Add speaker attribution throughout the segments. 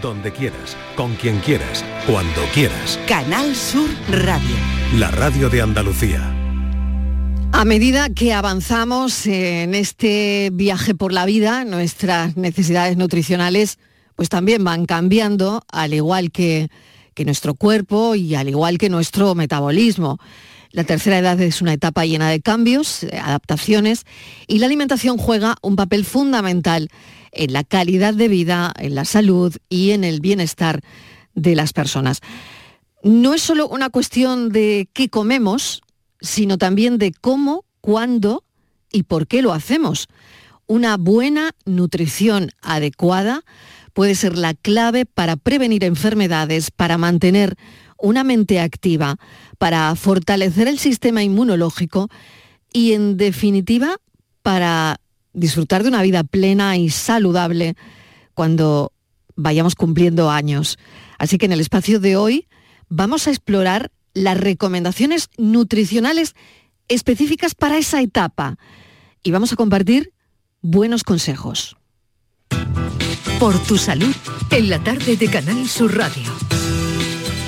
Speaker 1: donde quieras, con quien quieras, cuando quieras.
Speaker 2: Canal Sur Radio.
Speaker 1: La radio de Andalucía.
Speaker 3: A medida que avanzamos en este viaje por la vida, nuestras necesidades nutricionales pues también van cambiando, al igual que, que nuestro cuerpo y al igual que nuestro metabolismo. La tercera edad es una etapa llena de cambios, adaptaciones y la alimentación juega un papel fundamental en la calidad de vida, en la salud y en el bienestar de las personas. No es solo una cuestión de qué comemos, sino también de cómo, cuándo y por qué lo hacemos. Una buena nutrición adecuada puede ser la clave para prevenir enfermedades, para mantener una mente activa, para fortalecer el sistema inmunológico y, en definitiva, para disfrutar de una vida plena y saludable cuando vayamos cumpliendo años. Así que en el espacio de hoy vamos a explorar las recomendaciones nutricionales específicas para esa etapa y vamos a compartir buenos consejos.
Speaker 2: Por tu salud, en la tarde de Canal Sur Radio.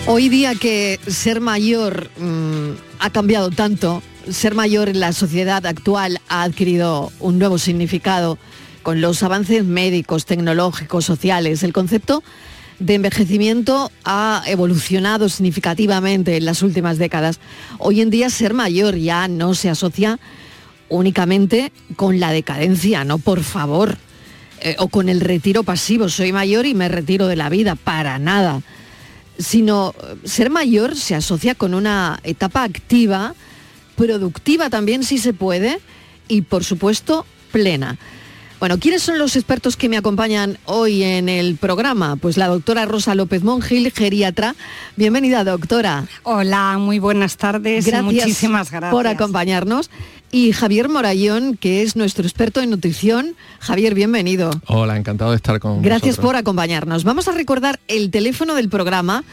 Speaker 3: Hoy día que ser mayor mmm, ha cambiado tanto, ser mayor en la sociedad actual ha adquirido un nuevo significado con los avances médicos, tecnológicos, sociales. El concepto de envejecimiento ha evolucionado significativamente en las últimas décadas. Hoy en día ser mayor ya no se asocia únicamente con la decadencia, no por favor, eh, o con el retiro pasivo, soy mayor y me retiro de la vida, para nada, sino ser mayor se asocia con una etapa activa, productiva también si se puede, y por supuesto plena. Bueno, ¿quiénes son los expertos que me acompañan hoy en el programa? Pues la doctora Rosa López Mongil, geriatra. Bienvenida, doctora.
Speaker 4: Hola, muy buenas tardes.
Speaker 3: Gracias
Speaker 4: Muchísimas gracias
Speaker 3: por acompañarnos. Y Javier Morayón, que es nuestro experto en nutrición. Javier, bienvenido.
Speaker 5: Hola, encantado de estar con
Speaker 3: Gracias
Speaker 5: vosotros.
Speaker 3: por acompañarnos. Vamos a recordar el teléfono del programa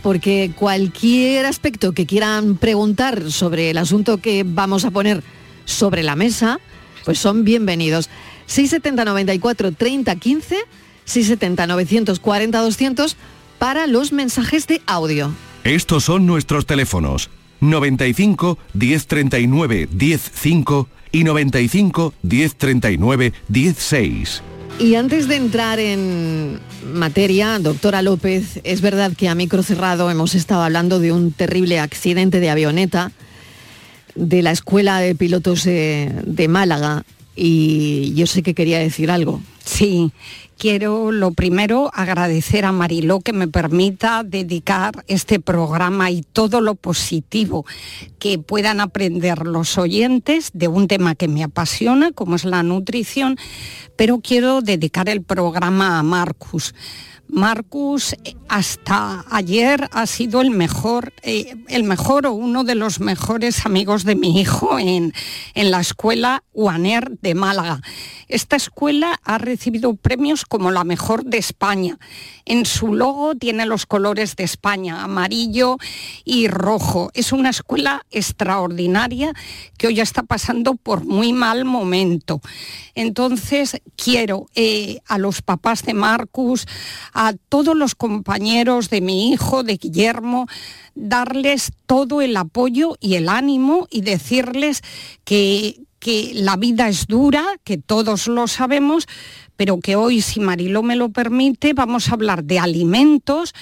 Speaker 3: porque cualquier aspecto que quieran preguntar sobre el asunto que vamos a poner sobre la mesa, pues son bienvenidos. 670 94 30 15, 670 940 200 para los mensajes de audio.
Speaker 1: Estos son nuestros teléfonos 95 1039 105 y 95 1039 16.
Speaker 3: Y antes de entrar en materia, doctora López, es verdad que a micro cerrado hemos estado hablando de un terrible accidente de avioneta de la Escuela de Pilotos de, de Málaga y yo sé que quería decir algo.
Speaker 4: Sí, quiero lo primero agradecer a Mariló que me permita dedicar este programa y todo lo positivo que puedan aprender los oyentes de un tema que me apasiona, como es la nutrición, pero quiero dedicar el programa a Marcus. Marcus hasta ayer ha sido el mejor, eh, el mejor o uno de los mejores amigos de mi hijo en, en la escuela UANER de Málaga. Esta escuela ha recibido premios como la mejor de España. En su logo tiene los colores de España, amarillo y rojo. Es una escuela extraordinaria que hoy está pasando por muy mal momento. Entonces quiero eh, a los papás de Marcus, a todos los compañeros de mi hijo, de Guillermo, darles todo el apoyo y el ánimo y decirles que, que la vida es dura, que todos lo sabemos, pero que hoy, si Mariló me lo permite, vamos a hablar de alimentos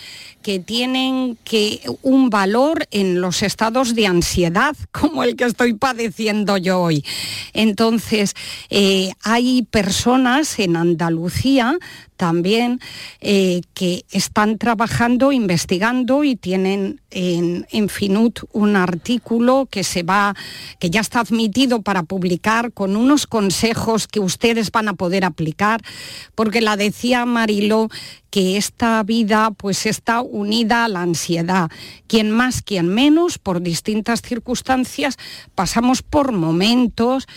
Speaker 4: que tienen que, un valor en los estados de ansiedad, como el que estoy padeciendo yo hoy. Entonces, eh, hay personas en Andalucía también eh, que están trabajando, investigando y tienen en, en, Finut un artículo que se va, que ya está admitido para publicar con unos consejos que ustedes van a poder aplicar, porque la decía Mariló que esta vida pues está unida a la ansiedad. Quien más, quien menos, por distintas circunstancias, pasamos por momentos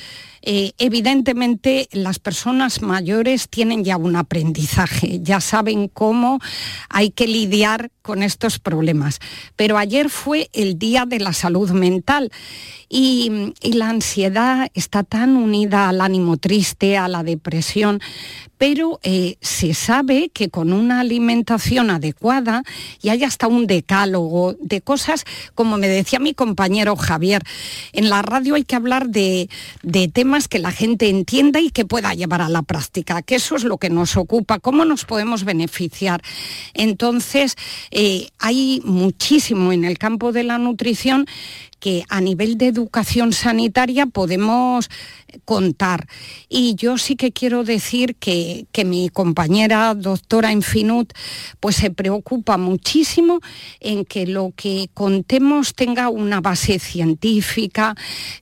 Speaker 4: eh, evidentemente las personas mayores tienen ya un aprendizaje, ya saben cómo hay que lidiar con estos problemas. Pero ayer fue el Día de la Salud Mental y, y la ansiedad está tan unida al ánimo triste, a la depresión, pero eh, se sabe que con una alimentación adecuada y hay hasta un decálogo de cosas, como me decía mi compañero Javier, en la radio hay que hablar de, temas que la gente entienda y que pueda llevar a la práctica, que eso es lo que nos ocupa, cómo nos podemos beneficiar. Entonces, eh, hay muchísimo en el campo de la nutrición que a nivel de educación sanitaria podemos contar. Y yo sí que quiero decir que, mi compañera doctora Infinut pues se preocupa muchísimo en que lo que contemos tenga una base científica,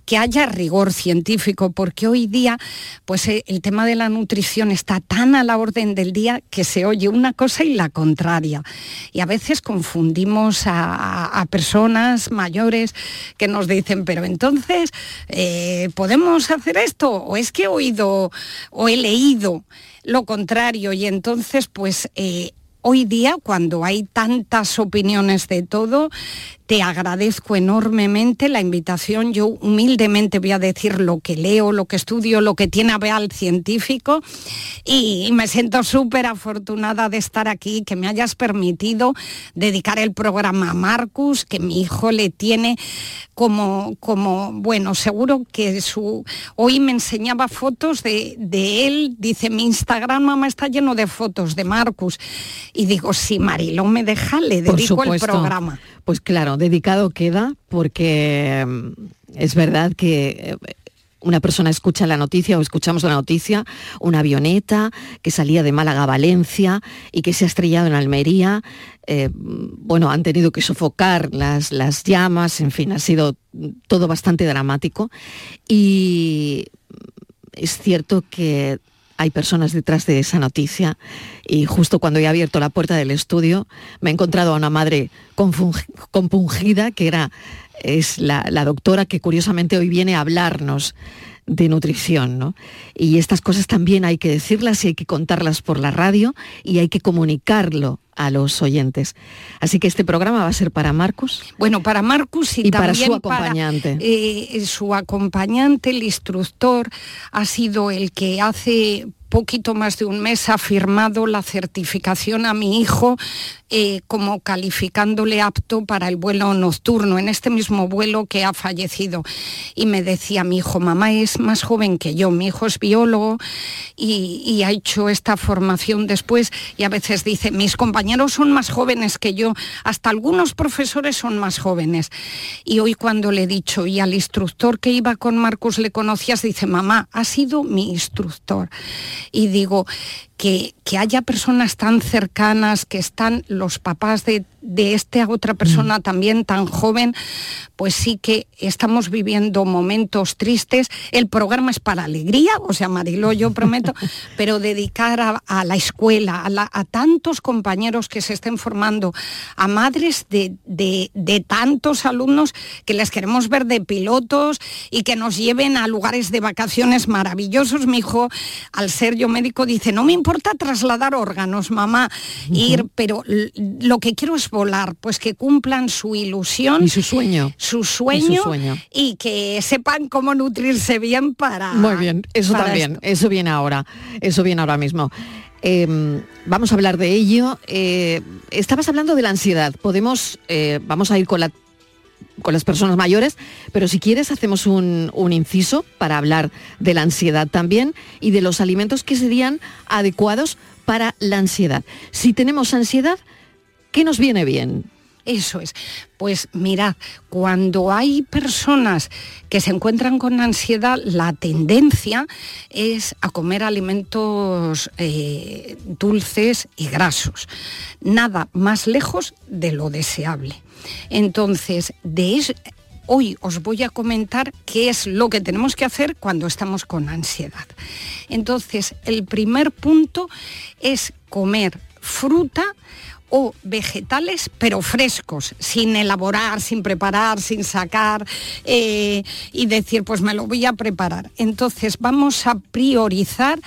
Speaker 4: que haya rigor científico, porque hoy día pues eh, el tema de la nutrición está tan a la orden del día que se oye una cosa y la contraria. Y a veces confundimos a, personas mayores que nos dicen, pero entonces, eh, ¿podemos hacer esto? ¿O es que he oído o he leído lo contrario? Y entonces, pues... Eh, hoy día, cuando hay tantas opiniones de todo, te agradezco enormemente la invitación. Yo humildemente voy a decir lo que leo, lo que estudio, lo que tiene a ver al científico y, me siento súper afortunada de estar aquí, que me hayas permitido dedicar el programa a Marcus, que mi hijo le tiene como, como bueno, seguro que su... Hoy me enseñaba fotos de, él, dice, mi Instagram, mamá, está lleno de fotos de Marcus. Y digo, si Marilo me deja, le dedico el programa.
Speaker 3: Pues claro, dedicado queda porque mm, es verdad que eh, una persona escucha la noticia o escuchamos la noticia, una avioneta que salía de Málaga a Valencia y que se ha estrellado en Almería. Eh, bueno, han tenido que sofocar las, las llamas, en fin, ha sido todo bastante dramático. Y es cierto que hay personas detrás de esa noticia. Y justo cuando he abierto la puerta del estudio me he encontrado a una madre compungida que era es la, doctora que curiosamente hoy viene a hablarnos de nutrición, Y estas cosas también hay que decirlas y hay que contarlas por la radio y hay que comunicarlo a los oyentes. Así que este programa va a ser para Marcus.
Speaker 4: Bueno, para Marcus y,
Speaker 3: para su acompañante.
Speaker 4: Eh, su acompañante, el instructor, ha sido el que hace poquito más de un mes ha firmado la certificación a mi hijo eh, como calificándole apto para el vuelo nocturno, en este mismo vuelo que ha fallecido. Y me decía mi hijo, mamá es más joven que yo, mi hijo es biólogo y, ha hecho esta formación después y a veces dice, mis compañeros son más jóvenes que yo, hasta algunos profesores son más jóvenes. Y hoy cuando le he dicho, y al instructor que iba con Marcos le conocías, dice, mamá, ha sido mi instructor. Y digo, que, haya personas tan cercanas, que están los papás de, de esta otra persona mm. también tan joven, pues sí que estamos viviendo momentos tristes. El programa es para alegría, o sea, Marilo, yo prometo, pero dedicar a, la escuela, a, tantos compañeros que se estén formando, a madres de, de tantos alumnos que les queremos ver de pilotos y que nos lleven a lugares de vacaciones maravillosos. Mi hijo, al ser yo médico, dice, no me importa trasladar órganos, mamá, ir, pero lo que quiero es volar, pues que cumplan su ilusión.
Speaker 3: Y su sueño.
Speaker 4: Su sueño. Y, que sepan cómo nutrirse bien para...
Speaker 3: Muy bien, eso también, eso viene ahora, eso viene ahora mismo. Em, vamos a hablar de ello. Eh, estabas hablando de la ansiedad. Podemos, eh, vamos a ir con la con las personas mayores, pero si quieres hacemos un, inciso para hablar de la ansiedad también y de los alimentos que serían adecuados para la ansiedad. Si tenemos ansiedad, ¿qué nos viene bien?
Speaker 4: Eso es. Pues mirad, cuando hay personas que se encuentran con ansiedad, la tendencia es a comer alimentos eh, dulces y grasos. Nada más lejos de lo deseable. Entonces, de hoy os voy a comentar qué es lo que tenemos que hacer cuando estamos con ansiedad. Entonces, el primer punto es comer fruta o vegetales, pero frescos, sin elaborar, sin preparar, sin sacar eh, y decir, pues me lo voy a preparar. Entonces vamos a priorizar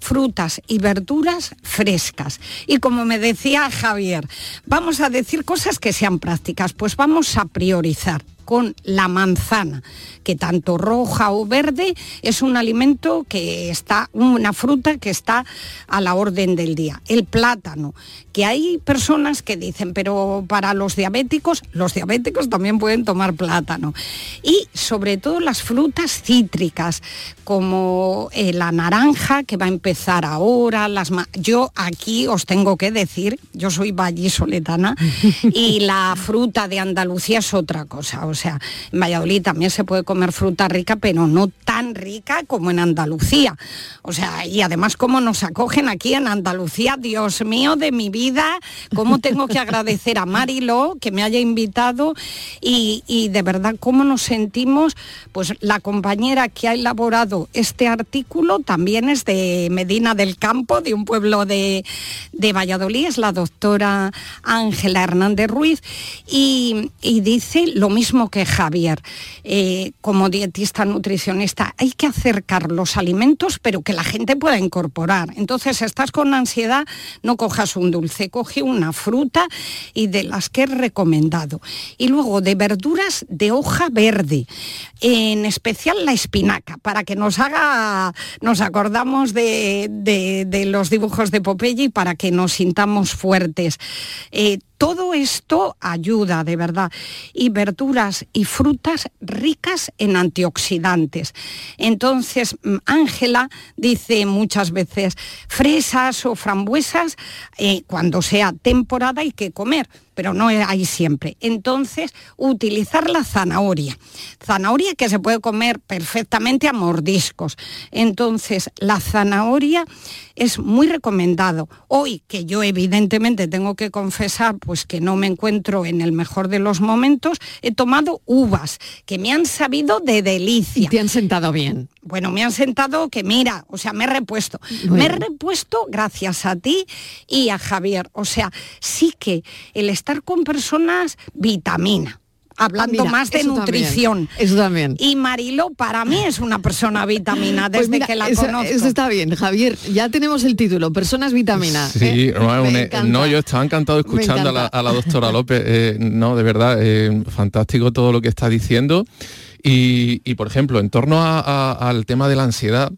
Speaker 4: frutas y verduras frescas. Y como me decía Javier, vamos a decir cosas que sean prácticas, pues vamos a priorizar con la manzana, que tanto roja o verde es un alimento que está, una fruta que está a la orden del día. El plátano, que hay personas que dicen, pero para los diabéticos, los diabéticos también pueden tomar plátano. Y sobre todo las frutas cítricas, como eh, la naranja, que va a empezar ahora, las yo aquí os tengo que decir, yo soy vallisoletana y la fruta de Andalucía es otra cosa. O sea, en Valladolid también se puede comer fruta rica, pero no tan rica como en Andalucía. O sea, y además cómo nos acogen aquí en Andalucía, Dios mío de mi vida, cómo tengo que agradecer a Marilo que me haya invitado y, y de verdad cómo nos sentimos, pues la compañera que ha elaborado este artículo también es de Medina del Campo, de un pueblo de, de Valladolid, es la doctora Ángela Hernández Ruiz, y, dice lo mismo que Javier, eh, como dietista nutricionista, hay que acercar los alimentos, pero que la gente pueda incorporar. Entonces, estás con ansiedad, no cojas un dulce, coge una fruta y de las que he recomendado. Y luego de verduras de hoja verde, en especial la espinaca, para que nos haga, nos acordamos de, los dibujos de Popeye y para que nos sintamos fuertes. Eh, todo esto ayuda de verdad. Y verduras y frutas ricas en antioxidantes. Entonces, mm, Ángela dice muchas veces, fresas o frambuesas, eh, cuando sea temporada hay que comer pero no hay siempre. Entonces, utilizar la zanahoria. Zanahoria que se puede comer perfectamente a mordiscos. Entonces, la zanahoria es muy recomendado. Hoy, que yo evidentemente tengo que confesar, pues que no me encuentro en el mejor de los momentos, he tomado uvas que me han sabido de delicia.
Speaker 3: Y te han sentado bien.
Speaker 4: Bueno, me han sentado que mira, o sea, me he repuesto. Me he repuesto gracias a ti y a Javier. O sea, sí que el estar con personas vitamina hablando más de nutrición.
Speaker 3: eso también.
Speaker 4: Y Marilo para mí es una persona vitamina pues desde que la conozco.
Speaker 3: Eso está bien, Javier. Ya tenemos el título, personas vitamina.
Speaker 5: Sí, ¿eh? no, yo estaba encantado escuchando a la, doctora López. Eh, no, de verdad, eh, fantástico todo lo que está diciendo. Y, por ejemplo, en torno al tema de la ansiedad,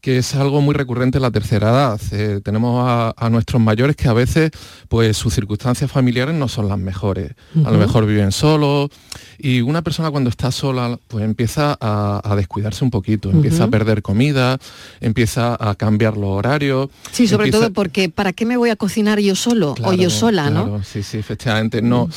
Speaker 5: que es algo muy recurrente en la tercera edad. Eh, tenemos a, nuestros mayores que a veces pues sus circunstancias familiares no son las mejores. A lo mejor viven solos y una persona cuando está sola pues empieza a, descuidarse un poquito, empieza a perder comida, empieza a cambiar los horarios.
Speaker 3: Sí, sobre todo porque ¿para qué me voy a cocinar yo solo o yo sola, no?
Speaker 5: Sí, sí, efectivamente. No,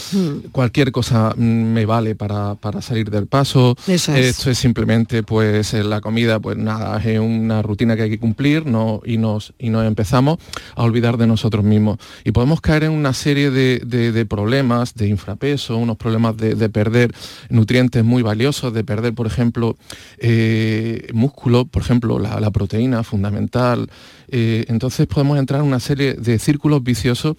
Speaker 5: cualquier cosa me vale para, salir del paso. Esto es simplemente pues la comida, pues nada, es una rutina rutina que hay que cumplir no, y, nos, y nos empezamos a olvidar de nosotros mismos. Y podemos caer en una serie de, problemas, de infrapeso, unos problemas de, perder nutrientes muy valiosos, de perder, por ejemplo, eh, músculo, por ejemplo, la, proteína fundamental. Eh, entonces podemos entrar en una serie de círculos viciosos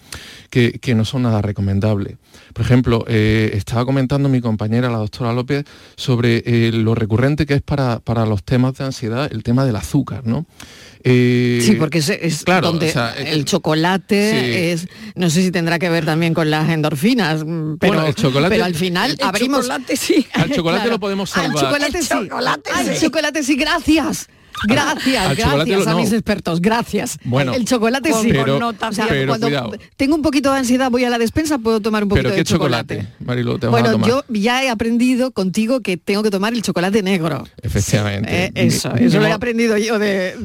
Speaker 5: que, no son nada recomendables. Por ejemplo, eh, estaba comentando mi compañera, la doctora López, sobre lo recurrente que es para, para los temas de ansiedad el tema del azúcar. ¿no?
Speaker 3: Eh, sí, porque es, claro, donde el chocolate es, no sé si tendrá que ver también con las endorfinas, mm, pero, el chocolate, pero al final abrimos.
Speaker 5: Chocolate, sí. Al chocolate lo podemos salvar.
Speaker 3: Al chocolate sí. Al chocolate sí, gracias. Gracias, gracias a mis expertos, gracias. Bueno, el chocolate sí.
Speaker 5: Pero, cuando
Speaker 3: tengo un poquito de ansiedad, voy a la despensa, puedo tomar un poquito de chocolate. bueno, yo ya he aprendido contigo que tengo que tomar el chocolate negro.
Speaker 5: Efectivamente.
Speaker 3: Eh, eso, eso lo he aprendido yo de,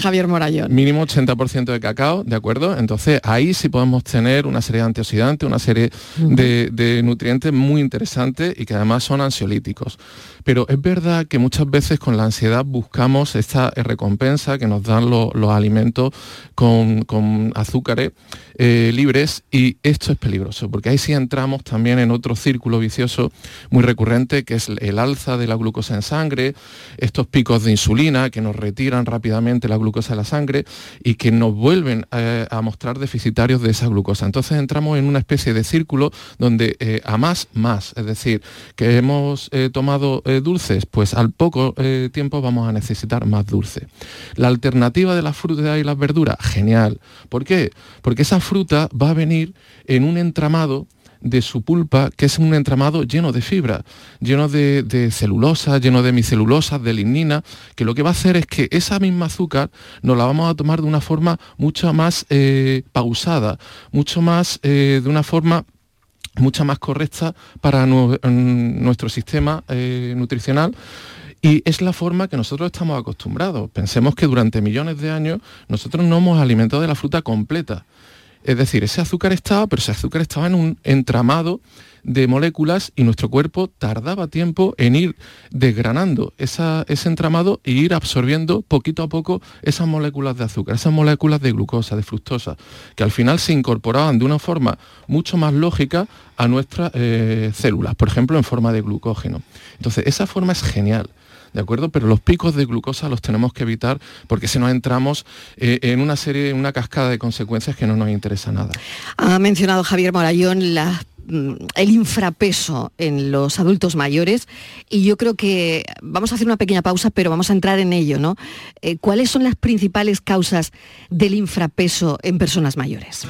Speaker 3: Javier Morayón.
Speaker 5: Mínimo 80% de cacao, ¿de acuerdo? Entonces ahí sí podemos tener una serie de antioxidantes, una serie de, de nutrientes muy interesantes y que además son ansiolíticos. Pero es verdad que muchas veces con la ansiedad buscamos esta recompensa que nos dan los alimentos con, azúcares eh, libres y esto es peligroso porque ahí sí entramos también en otro círculo vicioso muy recurrente que es el alza de la glucosa en sangre, estos picos de insulina que nos retiran rápidamente la glucosa de la sangre y que nos vuelven eh, a mostrar deficitarios de esa glucosa. Entonces entramos en una especie de círculo donde eh, a más, más, es decir, que hemos tomado dulces, pues al poco eh, tiempo vamos a necesitar más dulce. La alternativa de las frutas y las verduras, genial. ¿Por qué? Porque esa fruta va a venir en un entramado de su pulpa, que es un entramado lleno de fibra, lleno de, celulosa, lleno de micelulosas, de lignina, que lo que va a hacer es que esa misma azúcar nos la vamos a tomar de una forma mucho más eh, pausada, mucho más eh, de una forma mucha más correcta para nuestro sistema eh, nutricional. Y es la forma que nosotros estamos acostumbrados. Pensemos que durante millones de años nosotros no hemos alimentado de la fruta completa. Es decir, ese azúcar estaba, pero ese azúcar estaba en un entramado de moléculas y nuestro cuerpo tardaba tiempo en ir desgranando ese entramado e ir absorbiendo poquito a poco esas moléculas de azúcar, esas moléculas de glucosa, de fructosa, que al final se incorporaban de una forma mucho más lógica a nuestras eh, células, por ejemplo en forma de glucógeno. Entonces, esa forma es genial. ¿De acuerdo? Pero los picos de glucosa los tenemos que evitar porque si no entramos eh, en una serie, en una cascada de consecuencias que no nos interesa nada.
Speaker 3: Ha mencionado Javier Morayón mm, el infrapeso en los adultos mayores y yo creo que vamos a hacer una pequeña pausa, pero vamos a entrar en ello, ¿no? Eh, ¿Cuáles son las principales causas del infrapeso en personas mayores?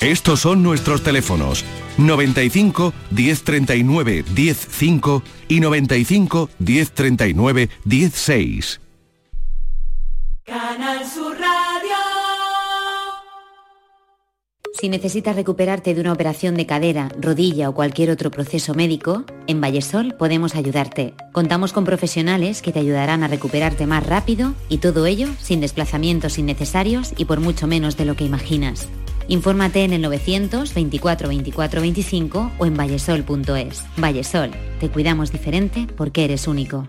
Speaker 1: Estos son nuestros teléfonos 95 1039 105 y 95 1039 16.
Speaker 6: Canal Sur Radio.
Speaker 7: Si necesitas recuperarte de una operación de cadera, rodilla o cualquier otro proceso médico, en Vallesol podemos ayudarte. Contamos con profesionales que te ayudarán a recuperarte más rápido y todo ello sin desplazamientos innecesarios y por mucho menos de lo que imaginas. Infórmate en el 924 24 25 o en vallesol.es. Vallesol, te cuidamos diferente porque eres único.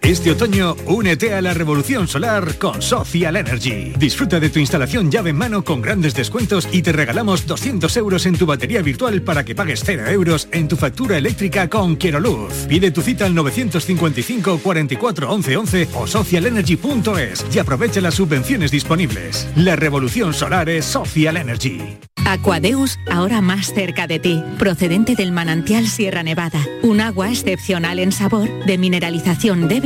Speaker 8: Este otoño, únete a la revolución solar con Social Energy. Disfruta de tu instalación llave en mano con grandes descuentos y te regalamos 200 euros en tu batería virtual para que pagues 0 euros en tu factura eléctrica con Quiero Luz. Pide tu cita al 955 44 11 11 o socialenergy.es y aprovecha las subvenciones disponibles. La revolución solar es Social Energy.
Speaker 9: Aquadeus, ahora más cerca de ti, procedente del manantial Sierra Nevada, un agua excepcional en sabor, de mineralización débil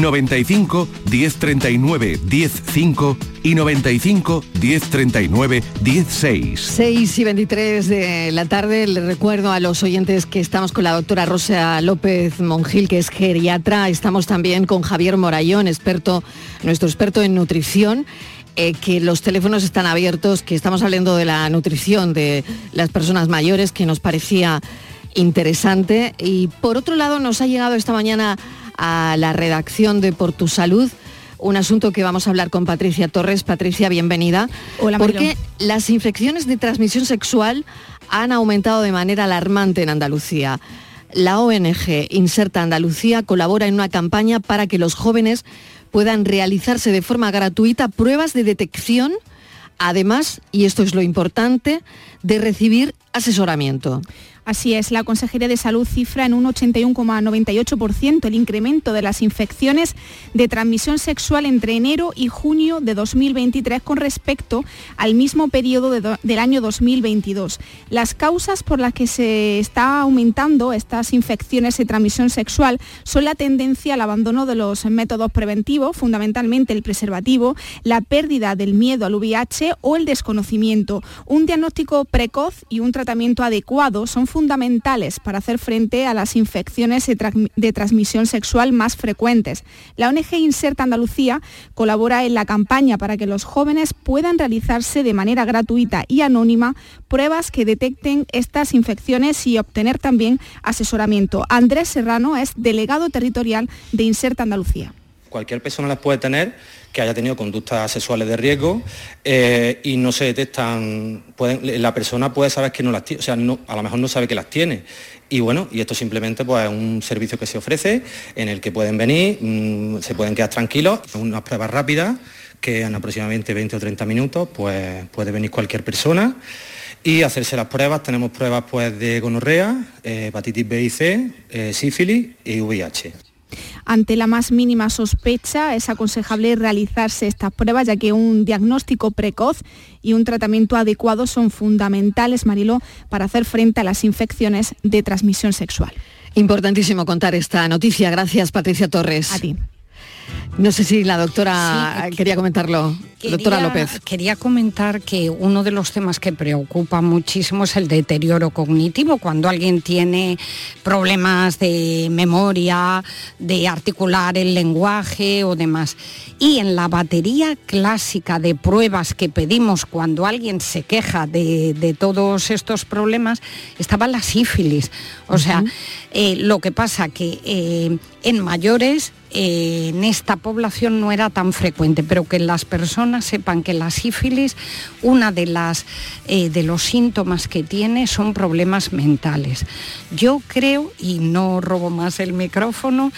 Speaker 1: 95 1039 105 y 95 1039 16.
Speaker 3: 6 y 23 de la tarde. Le recuerdo a los oyentes que estamos con la doctora Rosa López Mongil, que es geriatra. Estamos también con Javier Morayón, experto, nuestro experto en nutrición. Eh, que los teléfonos están abiertos, que estamos hablando de la nutrición de las personas mayores, que nos parecía interesante. Y por otro lado, nos ha llegado esta mañana a la redacción de Por tu Salud un asunto que vamos a hablar con Patricia Torres. Patricia, bienvenida.
Speaker 10: Hola,
Speaker 3: Porque las infecciones de transmisión sexual han aumentado de manera alarmante en Andalucía. La ONG Inserta Andalucía colabora en una campaña para que los jóvenes puedan realizarse de forma gratuita pruebas de detección, además, y esto es lo importante, de recibir asesoramiento.
Speaker 6: Así es, la Consejería de Salud cifra en un 81,98% el incremento de las infecciones de transmisión sexual entre enero y junio de 2023 con respecto al mismo periodo del año 2022. Las causas por las que se está aumentando estas infecciones de transmisión sexual son la tendencia al abandono de los métodos preventivos, fundamentalmente el preservativo, la pérdida del miedo al VIH o el desconocimiento. Un diagnóstico precoz y un tratamiento adecuado son fundamentales para hacer frente a las infecciones de, transmisión sexual más frecuentes. La ONG Inserta Andalucía colabora en la campaña para que los jóvenes puedan realizarse de manera gratuita y anónima pruebas que detecten estas infecciones y obtener también asesoramiento. Andrés Serrano es delegado territorial de Inserta Andalucía
Speaker 10: cualquier persona las puede tener que haya tenido conductas sexuales de riesgo eh, y no se detectan, la persona puede saber que no las tiene, o sea, a lo mejor no sabe que las tiene. Y bueno, y esto simplemente pues, es un servicio que se ofrece en el que pueden venir, mm, se pueden quedar tranquilos, unas pruebas rápidas que en aproximadamente 20 o 30 minutos pues, puede venir cualquier persona y hacerse las pruebas. Tenemos pruebas pues, de gonorrea, eh, hepatitis B y C, eh, sífilis y VIH.
Speaker 6: Ante la más mínima sospecha es aconsejable realizarse estas pruebas ya que un diagnóstico precoz y un tratamiento adecuado son fundamentales, Mariló, para hacer frente a las infecciones de transmisión sexual.
Speaker 3: Importantísimo contar esta noticia. Gracias, Patricia Torres.
Speaker 6: A ti.
Speaker 3: No sé si la doctora quería comentarlo. doctora López.
Speaker 4: Quería comentar que uno de los temas que preocupa muchísimo es el deterioro cognitivo, cuando alguien tiene problemas de memoria, de articular el lenguaje o demás. Y en la batería clásica de pruebas que pedimos cuando alguien se queja de, todos estos problemas, estaba la sífilis. O sea, eh, lo que pasa que eh, en mayores eh, en esta población no era tan frecuente, pero que las personas sepan que la sífilis, una de las eh, de los síntomas que tiene son problemas mentales. Yo creo, y no robo más el micrófono,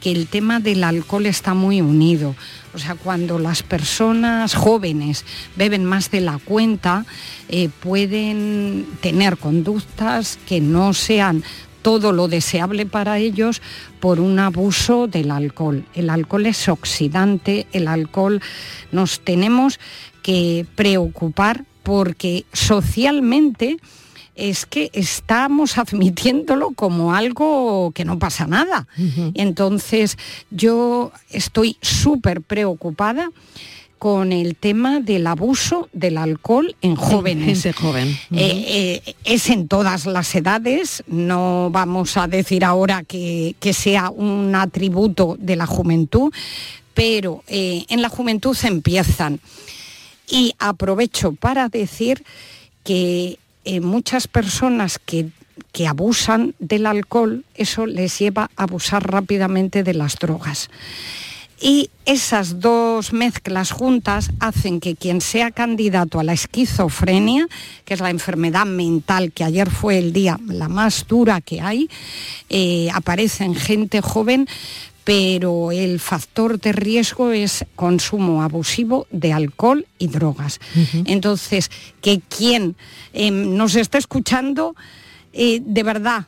Speaker 4: que el tema del alcohol está muy unido. O sea, cuando las personas jóvenes beben más de la cuenta, eh, pueden tener conductas que no sean todo lo deseable para ellos por un abuso del alcohol. El alcohol es oxidante, el alcohol nos tenemos que preocupar porque socialmente es que estamos admitiéndolo como algo que no pasa nada. Entonces yo estoy súper preocupada con el tema del abuso del alcohol en jóvenes.
Speaker 3: Gente joven.
Speaker 4: Eh, eh, es en todas las edades, no vamos a decir ahora que, sea un atributo de la juventud, pero eh, en la juventud se empiezan. Y aprovecho para decir que muchas personas que que abusan del alcohol, eso les lleva a abusar rápidamente de las drogas. Y esas dos mezclas juntas hacen que quien sea candidato a la esquizofrenia, que es la enfermedad mental que ayer fue el día la más dura que hay, eh, aparece en gente joven, pero el factor de riesgo es consumo abusivo de alcohol y drogas. Entonces, que quien em, nos está escuchando, eh, de verdad,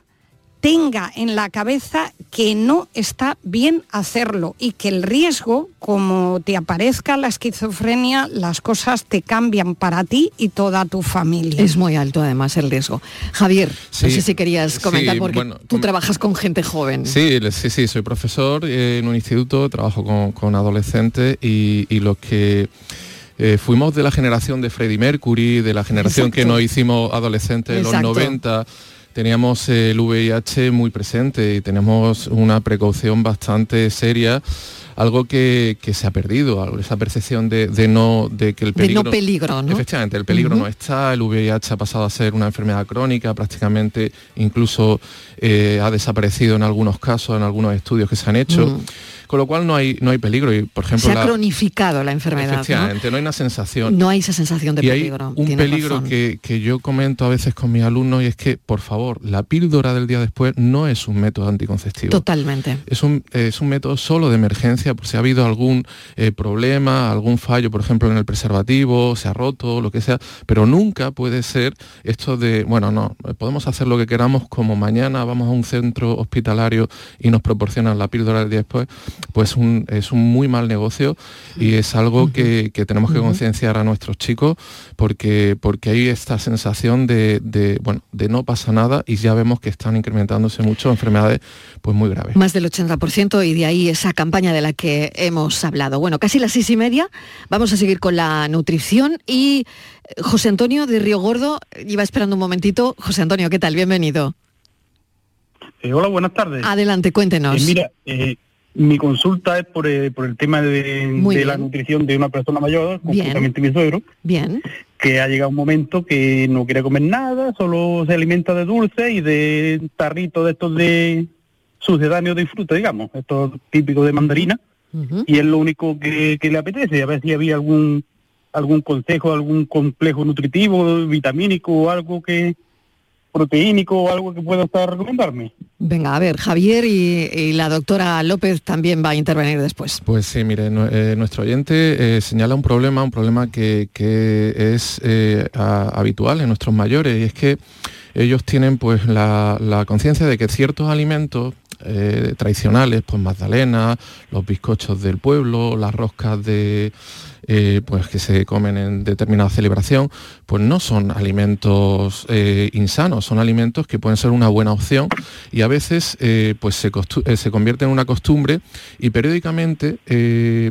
Speaker 4: tenga en la cabeza que no está bien hacerlo y que el riesgo, como te aparezca la esquizofrenia, las cosas te cambian para ti y toda tu familia.
Speaker 3: Es muy alto además el riesgo. Javier, no sé si querías comentar porque tú trabajas con gente joven.
Speaker 5: Sí, sí, sí, soy profesor en un instituto, trabajo con, adolescentes y, los que... Eh, fuimos de la generación de Freddie Mercury, de la generación que nos hicimos adolescentes en los 90, teníamos el VIH muy presente y tenemos una precaución bastante seria algo que, se ha perdido, esa percepción de, no de que el peligro.
Speaker 3: no peligro, ¿no?
Speaker 5: Efectivamente, el peligro no está, el VIH ha pasado a ser una enfermedad crónica, prácticamente incluso eh, ha desaparecido en algunos casos, en algunos estudios que se han hecho con lo cual no hay, no hay peligro. Y, por ejemplo,
Speaker 3: Se ha cronificado la enfermedad.
Speaker 5: Efectivamente, ¿no? hay una sensación.
Speaker 3: No hay esa sensación de peligro.
Speaker 5: Hay un peligro que, yo comento a veces con mis alumnos y es que, por favor, la píldora del día después no es un método anticonceptivo.
Speaker 3: Totalmente.
Speaker 5: Es un, es un método solo de emergencia por si ha habido algún eh, problema, algún fallo, por ejemplo, en el preservativo, se ha roto, lo que sea, pero nunca puede ser esto de, bueno, no, podemos hacer lo que queramos como mañana vamos a un centro hospitalario y nos proporcionan la píldora del día después, pues es un muy mal negocio y es algo que, tenemos que concienciar a nuestros chicos porque, porque hay esta sensación de, bueno, de no pasa nada y ya vemos que están incrementándose mucho enfermedades pues muy graves.
Speaker 3: Más del 80% y de ahí esa campaña de la que hemos hablado. Bueno, casi las seis y media, vamos a seguir con la nutrición y eh, José Antonio de Río Gordo, iba esperando un momentito. José Antonio, ¿qué tal? Bienvenido.
Speaker 11: Eh, hola, buenas tardes.
Speaker 3: Adelante, cuéntenos.
Speaker 11: Eh, mira, mi consulta es por, por el tema de, la nutrición de una persona mayor, concretamente mi suegro.
Speaker 3: Bien.
Speaker 11: Que ha llegado un momento que no quiere comer nada, solo se alimenta de dulce y de tarritos de estos de sucedáneos de fruta, digamos, estos típicos de mandarina. Y es lo único que, le apetece, a ver si había algún algún consejo, algún complejo nutritivo, vitamínico o algo que, proteínico o algo que pueda estar recomendarme.
Speaker 3: Venga, a ver, Javier y, la doctora López también va a intervenir después.
Speaker 5: Pues sí, mire, eh, nuestro oyente eh, señala un problema, un problema que, es eh, habitual en nuestros mayores y es que ellos tienen pues la, conciencia de que ciertos alimentos tradicionales, pues magdalena, los bizcochos del pueblo, las roscas de, eh, pues que se comen en determinada celebración, pues no son alimentos eh, insanos, son alimentos que pueden ser una buena opción y a veces eh, pues se, se, convierte en una costumbre y periódicamente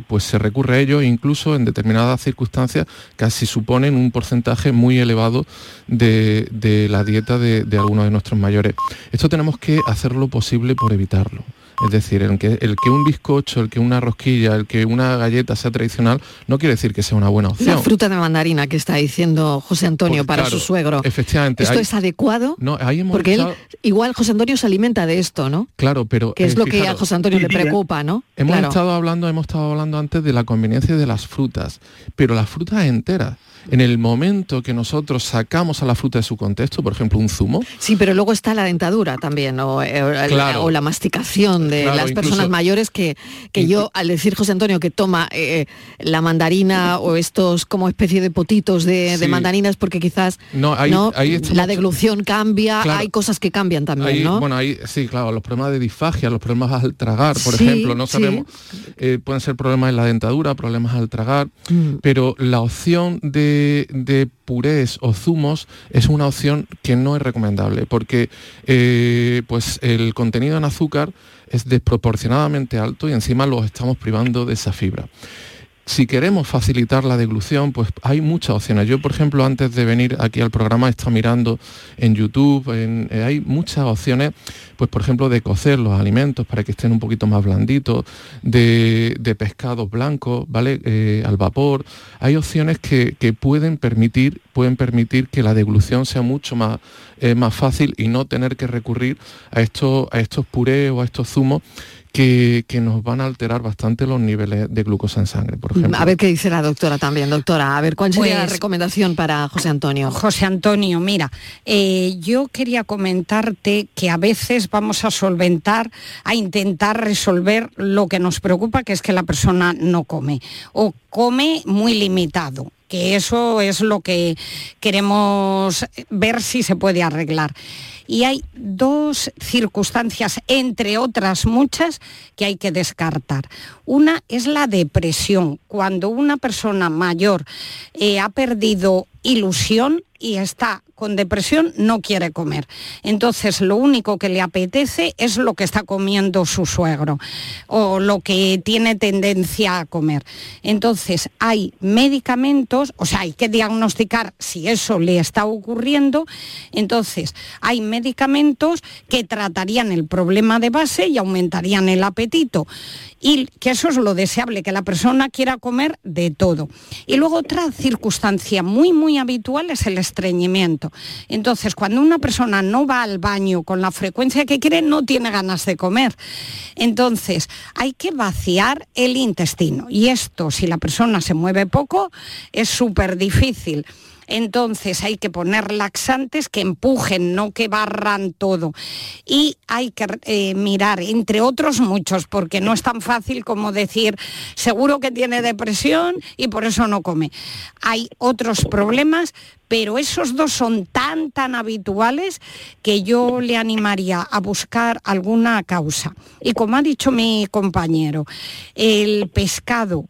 Speaker 5: pues se recurre a ello incluso en determinadas circunstancias casi suponen un porcentaje muy elevado de, la dieta de, de algunos de nuestros mayores. Esto tenemos que hacer lo posible por evitarlo. Es decir, el que, el que un bizcocho, el que una rosquilla, el que una galleta sea tradicional, no quiere decir que sea una buena opción.
Speaker 3: La fruta de mandarina que está diciendo José Antonio pues para su suegro.
Speaker 5: Efectivamente.
Speaker 3: ¿Esto es adecuado?
Speaker 5: No, ahí hemos
Speaker 3: Porque él, igual José Antonio se alimenta de esto, ¿no?
Speaker 5: Claro, pero...
Speaker 3: Que es eh, lo que a José Antonio le preocupa, ¿no?
Speaker 5: Hemos estado hablando, hemos estado hablando antes de la conveniencia de las frutas, pero las frutas enteras en el momento que nosotros sacamos a la fruta de su contexto, por ejemplo, un zumo.
Speaker 3: Sí, pero luego está la dentadura también, o, eh, la masticación de las personas mayores que, que yo, al decir José Antonio que toma eh, la mandarina o estos como especie de potitos de, mandarinas, porque quizás no, la deglución cambia, hay cosas que cambian también, ¿no?
Speaker 5: Bueno, ahí sí, claro, los problemas de disfagia, los problemas al tragar, por ejemplo, no sabemos, eh, pueden ser problemas en la dentadura, problemas al tragar, mm. pero la opción de de, purés o zumos es una opción que no es recomendable porque eh, pues el contenido en azúcar es desproporcionadamente alto y encima los estamos privando de esa fibra si queremos facilitar la deglución, pues hay muchas opciones. Yo, por ejemplo, antes de venir aquí al programa, he estado mirando en YouTube, eh, hay muchas opciones, pues por ejemplo, de cocer los alimentos para que estén un poquito más blanditos, de, pescados blancos, ¿vale? Eh, al vapor. Hay opciones que, pueden, permitir, pueden permitir que la deglución sea mucho más, eh, más fácil y no tener que recurrir a estos, a estos purés o a estos zumos que, nos van a alterar bastante los niveles de glucosa en sangre, por ejemplo.
Speaker 3: A ver qué dice la doctora también, doctora. A ver, ¿cuál sería la pues, recomendación para José Antonio?
Speaker 4: José Antonio, mira, eh, yo quería comentarte que a veces vamos a solventar, a intentar resolver lo que nos preocupa, que es que la persona no come o come muy limitado que eso es lo que queremos ver si se puede arreglar. Y hay dos circunstancias, entre otras muchas, que hay que descartar. Una es la depresión. Cuando una persona mayor eh, ha perdido ilusión y está con depresión no quiere comer. Entonces lo único que le apetece es lo que está comiendo su suegro o lo que tiene tendencia a comer. Entonces hay medicamentos, o sea, hay que diagnosticar si eso le está ocurriendo. Entonces hay medicamentos que tratarían el problema de base y aumentarían el apetito. Y que eso es lo deseable, que la persona quiera comer de todo. Y luego otra circunstancia muy, muy habitual es el estreñimiento. Entonces, cuando una persona no va al baño con la frecuencia que quiere, no tiene ganas de comer. Entonces, hay que vaciar el intestino. Y esto, si la persona se mueve poco, es súper difícil. Entonces hay que poner laxantes que empujen, no que barran todo. Y hay que eh, mirar, entre otros muchos, porque no es tan fácil como decir, seguro que tiene depresión y por eso no come. Hay otros problemas, pero esos dos son tan, tan habituales que yo le animaría a buscar alguna causa. Y como ha dicho mi compañero, el pescado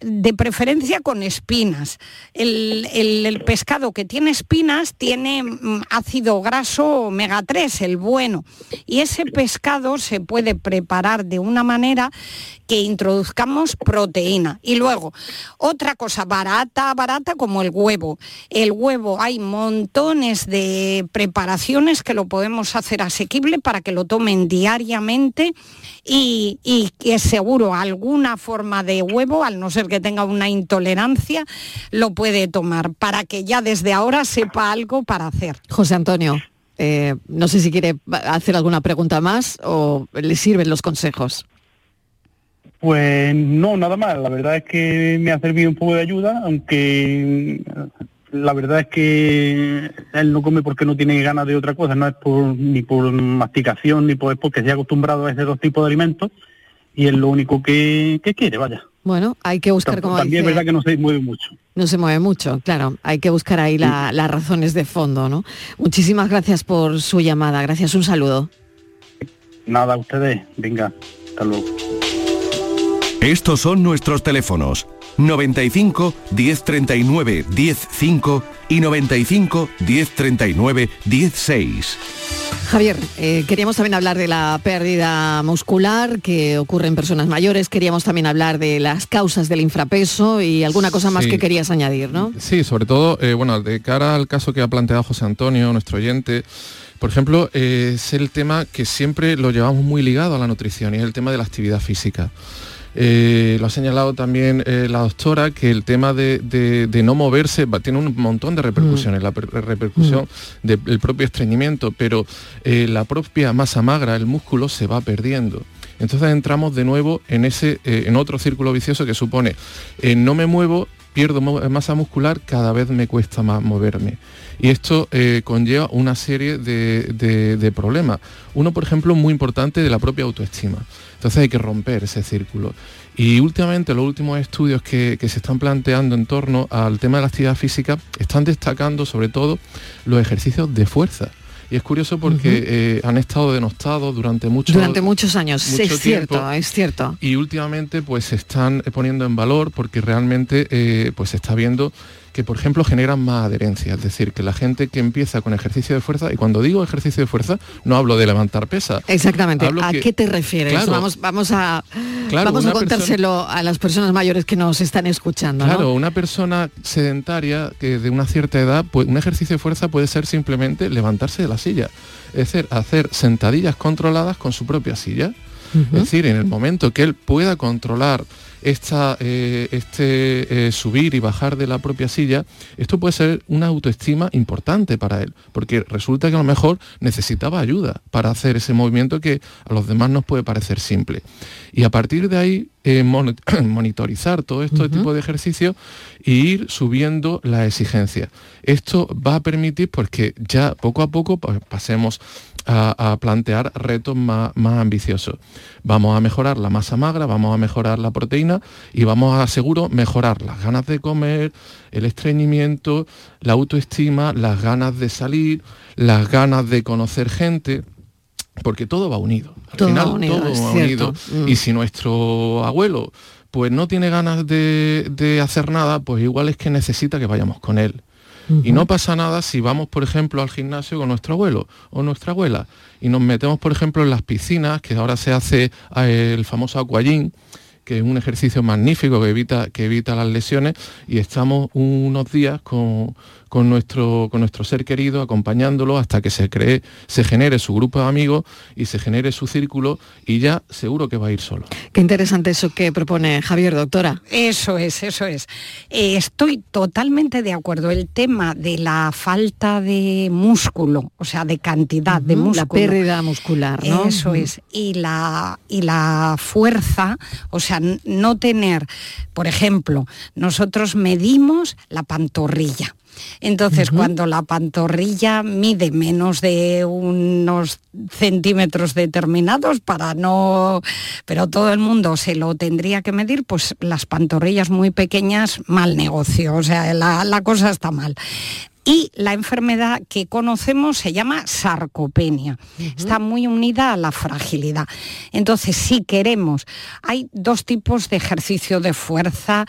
Speaker 4: de preferencia con espinas. El, pescado que tiene espinas tiene mm, ácido graso omega 3, el bueno. Y ese pescado se puede preparar de una manera que introduzcamos proteína. Y luego, otra cosa barata, barata como el huevo. El huevo hay montones de preparaciones que lo podemos hacer asequible para que lo tomen diariamente y, y que seguro alguna forma de huevo, al no ser que tenga una intolerancia, lo puede tomar para que ya desde ahora sepa algo para hacer.
Speaker 3: José Antonio, eh, no sé si quiere hacer alguna pregunta más o le sirven los consejos.
Speaker 11: Pues no, nada más. La verdad es que me ha servido un poco de ayuda, aunque la verdad es que él no come porque no tiene ganas de otra cosa, no es por, ni por masticación, ni por, es porque se ha acostumbrado a ese dos tipos de alimentos y es lo único que, quiere, vaya.
Speaker 3: Bueno, hay que buscar como
Speaker 11: También es verdad que no se mueve mucho.
Speaker 3: No se mueve mucho, claro. Hay que buscar ahí las razones de fondo, ¿no? Muchísimas gracias por su llamada. Gracias, un saludo.
Speaker 11: Nada, a ustedes. Venga, hasta luego.
Speaker 1: Estos son nuestros teléfonos 95 1039 105 y 95 1039 16.
Speaker 3: Javier, eh, queríamos también hablar de la pérdida muscular que ocurre en personas mayores, queríamos también hablar de las causas del infrapeso y alguna cosa más que querías añadir, ¿no?
Speaker 5: Sí, sobre todo, eh, bueno, de cara al caso que ha planteado José Antonio, nuestro oyente, por ejemplo, eh, es el tema que siempre lo llevamos muy ligado a la nutrición y es el tema de la actividad física. Eh, lo ha señalado también eh, la doctora, que el tema de, no moverse tiene un montón de repercusiones, mm. la repercusión mm. del propio estreñimiento, pero eh, la propia masa magra, el músculo, se va perdiendo. Entonces entramos de nuevo en, ese, en otro círculo vicioso que supone, no me muevo, pierdo masa muscular, cada vez me cuesta más moverme. Y esto conlleva una serie de, de problemas. Uno, por ejemplo, muy importante de la propia autoestima. Entonces hay que romper ese círculo. Y últimamente los últimos estudios que, se están planteando en torno al tema de la actividad física están destacando sobre todo los ejercicios de fuerza. Y es curioso porque eh, han estado denostados durante muchos
Speaker 3: durante muchos años. es cierto, es cierto.
Speaker 5: Y últimamente pues se están poniendo en valor porque realmente eh, pues se está viendo que, por ejemplo, generan más adherencia. Es decir, que la gente que empieza con ejercicio de fuerza, y cuando digo ejercicio de fuerza, no hablo de levantar pesa.
Speaker 3: Exactamente. ¿A qué te refieres? vamos, vamos a, vamos a contárselo a las personas mayores que nos están escuchando.
Speaker 5: Claro, una persona sedentaria que de una cierta edad, pues un ejercicio de fuerza puede ser simplemente levantarse de la silla. Es decir, hacer sentadillas controladas con su propia silla. Es decir, en el momento que él pueda controlar esta, eh, este eh, subir y bajar de la propia silla, esto puede ser una autoestima importante para él, porque resulta que a lo mejor necesitaba ayuda para hacer ese movimiento que a los demás nos puede parecer simple. Y a partir de ahí, eh, monitorizar todo este tipo de ejercicio e ir subiendo la exigencia. Esto va a permitir porque ya poco a poco pues, pasemos a, plantear retos más, ambiciosos. Vamos a mejorar la masa magra, vamos a mejorar la proteína y vamos a seguro mejorar las ganas de comer, el estreñimiento, la autoestima, las ganas de salir, las ganas de conocer gente porque todo va unido. Al final todo va unido. Mm. Y si nuestro abuelo pues no tiene ganas de, de, hacer nada, pues igual es que necesita que vayamos con él. Y no pasa nada si vamos, por ejemplo, al gimnasio con nuestro abuelo o nuestra abuela y nos metemos, por ejemplo, en las piscinas, que ahora se hace eh, el famoso aquagym, que es un ejercicio magnífico que evita, que evita las lesiones y estamos unos días con, con nuestro, con nuestro ser querido, acompañándolo hasta que se cree, se genere su grupo de amigos y se genere su círculo y ya seguro que va a ir solo.
Speaker 3: Qué interesante eso que propone Javier, doctora.
Speaker 4: Eso es, eso es. Eh, estoy totalmente de acuerdo. El tema de la falta de músculo, o sea, de cantidad de músculo.
Speaker 3: La pérdida muscular, ¿no?
Speaker 4: Eso es. Y la, y la fuerza, o sea, no tener, por ejemplo, nosotros medimos la pantorrilla Entonces, cuando la pantorrilla mide menos de unos centímetros determinados para no, pero todo el mundo se lo tendría que medir, pues las pantorrillas muy pequeñas, mal negocio, o sea, la, la cosa está mal y la enfermedad que conocemos se llama sarcopenia. Está muy unida a la fragilidad. Entonces, si queremos, hay dos tipos de ejercicio de fuerza.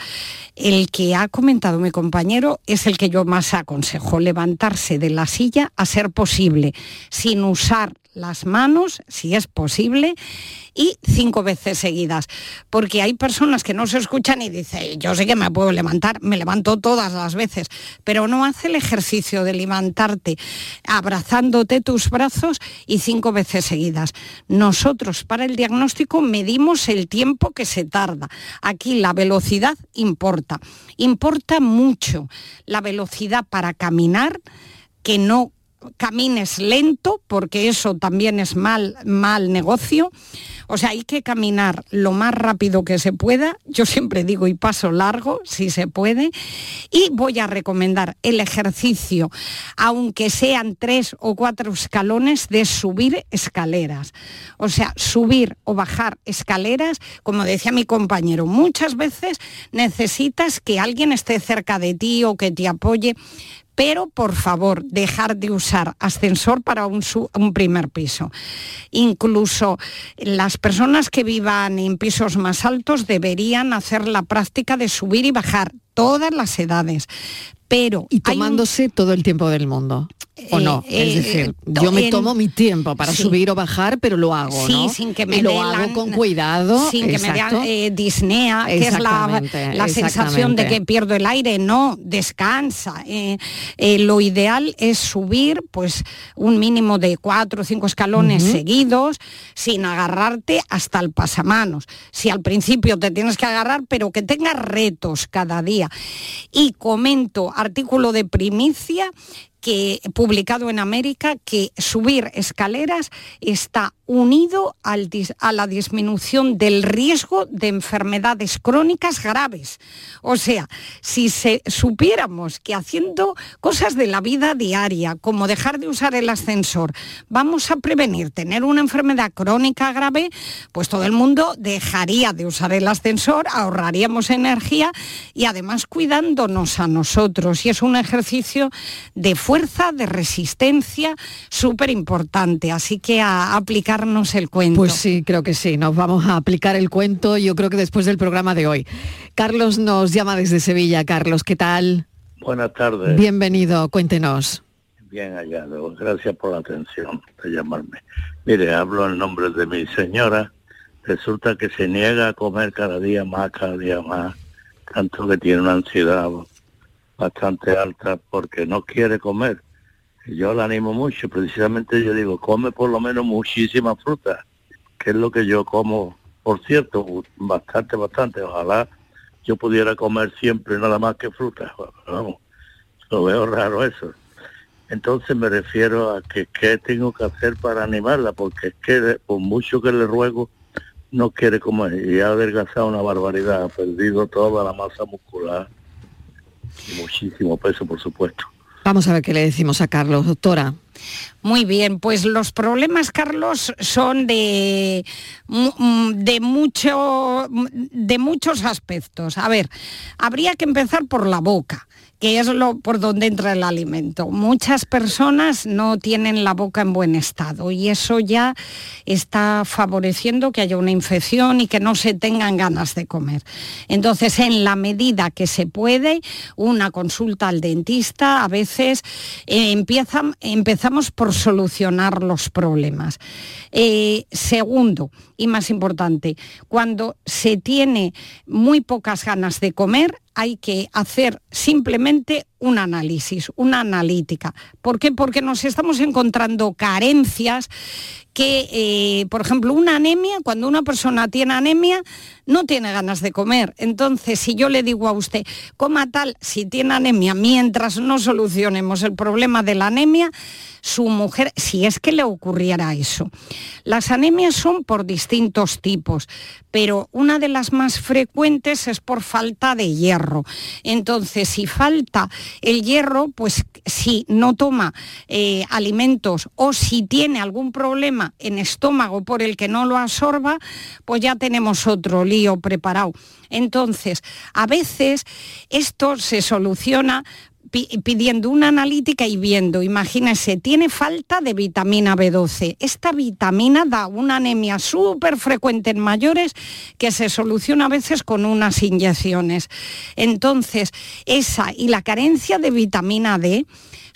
Speaker 4: El que ha comentado mi compañero es el que yo más aconsejo, levantarse de la silla a ser posible, sin usar las manos, si es posible, y cinco veces seguidas. Porque hay personas que no se escuchan y dicen, yo sé que me puedo levantar, me levanto todas las veces, pero no hace el ejercicio de levantarte abrazándote tus brazos y cinco veces seguidas. Nosotros para el diagnóstico medimos el tiempo que se tarda. Aquí la velocidad importa. Importa mucho la velocidad para caminar que no camines lento, porque eso también es mal, mal negocio. O sea, hay que caminar lo más rápido que se pueda. Yo siempre digo y paso largo, si se puede. Y voy a recomendar el ejercicio, aunque sean tres o cuatro escalones, de subir escaleras. O sea, subir o bajar escaleras, como decía mi compañero, muchas veces necesitas que alguien esté cerca de ti o que te apoye pero por favor, dejar de usar ascensor para un, primer piso. Incluso las personas que vivan en pisos más altos deberían hacer la práctica de subir y bajar todas las edades. Pero
Speaker 3: y tomándose todo el tiempo del mundo o no. es eh, decir, yo me tomo mi tiempo para subir o bajar, pero lo hago,
Speaker 4: sí, sin que me
Speaker 3: lo hago con cuidado.
Speaker 4: Sin que me dé eh, disnea, que es la, la sensación de que pierdo el aire. No, descansa. Eh, lo ideal es subir pues un mínimo de cuatro o cinco escalones seguidos sin agarrarte hasta el pasamanos. Si al principio te tienes que agarrar, pero que tengas retos cada día. Y comento, artículo de primicia, que publicado en América que subir escaleras está unido a la disminución del riesgo de enfermedades crónicas graves. O sea, si supiéramos que haciendo cosas de la vida diaria, como dejar de usar el ascensor, vamos a prevenir tener una enfermedad crónica grave, pues todo el mundo dejaría de usar el ascensor, ahorraríamos energía y además cuidándonos a nosotros. Y es un ejercicio de fuerza, de resistencia súper importante. Así que a aplicar el cuento.
Speaker 3: Pues sí, creo que sí, nos vamos a aplicar el cuento, yo creo que después del programa de hoy. Carlos nos llama desde Sevilla. Carlos, ¿qué tal?
Speaker 12: Buenas tardes.
Speaker 3: Bienvenido, cuéntenos.
Speaker 12: Bien hallado, gracias por la atención de llamarme. Mire, hablo en nombre de mi señora. Resulta que se niega a comer cada día más, cada día más, tanto que tiene una ansiedad bastante alta porque no quiere comer. Yo la animo mucho, precisamente yo digo, come por lo menos muchísima fruta, que es lo que yo como, por cierto, bastante, bastante, ojalá yo pudiera comer siempre nada más que fruta, vamos, lo veo raro eso. Entonces me refiero a que qué tengo que hacer para animarla, porque es que por mucho que le ruego, no quiere comer. Y ha adelgazado una barbaridad, ha perdido toda la masa muscular muchísimo peso, por supuesto.
Speaker 3: Vamos a ver qué le decimos a Carlos, doctora.
Speaker 4: Muy bien, pues los problemas, Carlos, son de, de, mucho, de muchos aspectos. A ver, habría que empezar por la boca que es lo por donde entra el alimento. Muchas personas no tienen la boca en buen estado y eso ya está favoreciendo que haya una infección y que no se tengan ganas de comer. Entonces, en la medida que se puede, una consulta al dentista, a veces eh, empezamos por solucionar los problemas. Eh, segundo, y más importante, cuando se tiene muy pocas ganas de comer, hay que hacer simplemente un análisis, una analítica. ¿Por qué? Porque nos estamos encontrando carencias que, eh, por ejemplo, una anemia, cuando una persona tiene anemia, no tiene ganas de comer. Entonces, si yo le digo a usted, coma tal, si tiene anemia, mientras no solucionemos el problema de la anemia, su mujer, si es que le ocurriera eso. Las anemias son por distintos tipos, pero una de las más frecuentes es por falta de hierro. Entonces, si falta el hierro, pues si no toma eh, alimentos o si tiene algún problema en estómago por el que no lo absorba, pues ya tenemos otro lío preparado. Entonces, a veces esto se soluciona pidiendo una analítica y viendo, imagínense, tiene falta de vitamina B12. Esta vitamina da una anemia súper frecuente en mayores que se soluciona a veces con unas inyecciones. Entonces, esa y la carencia de vitamina D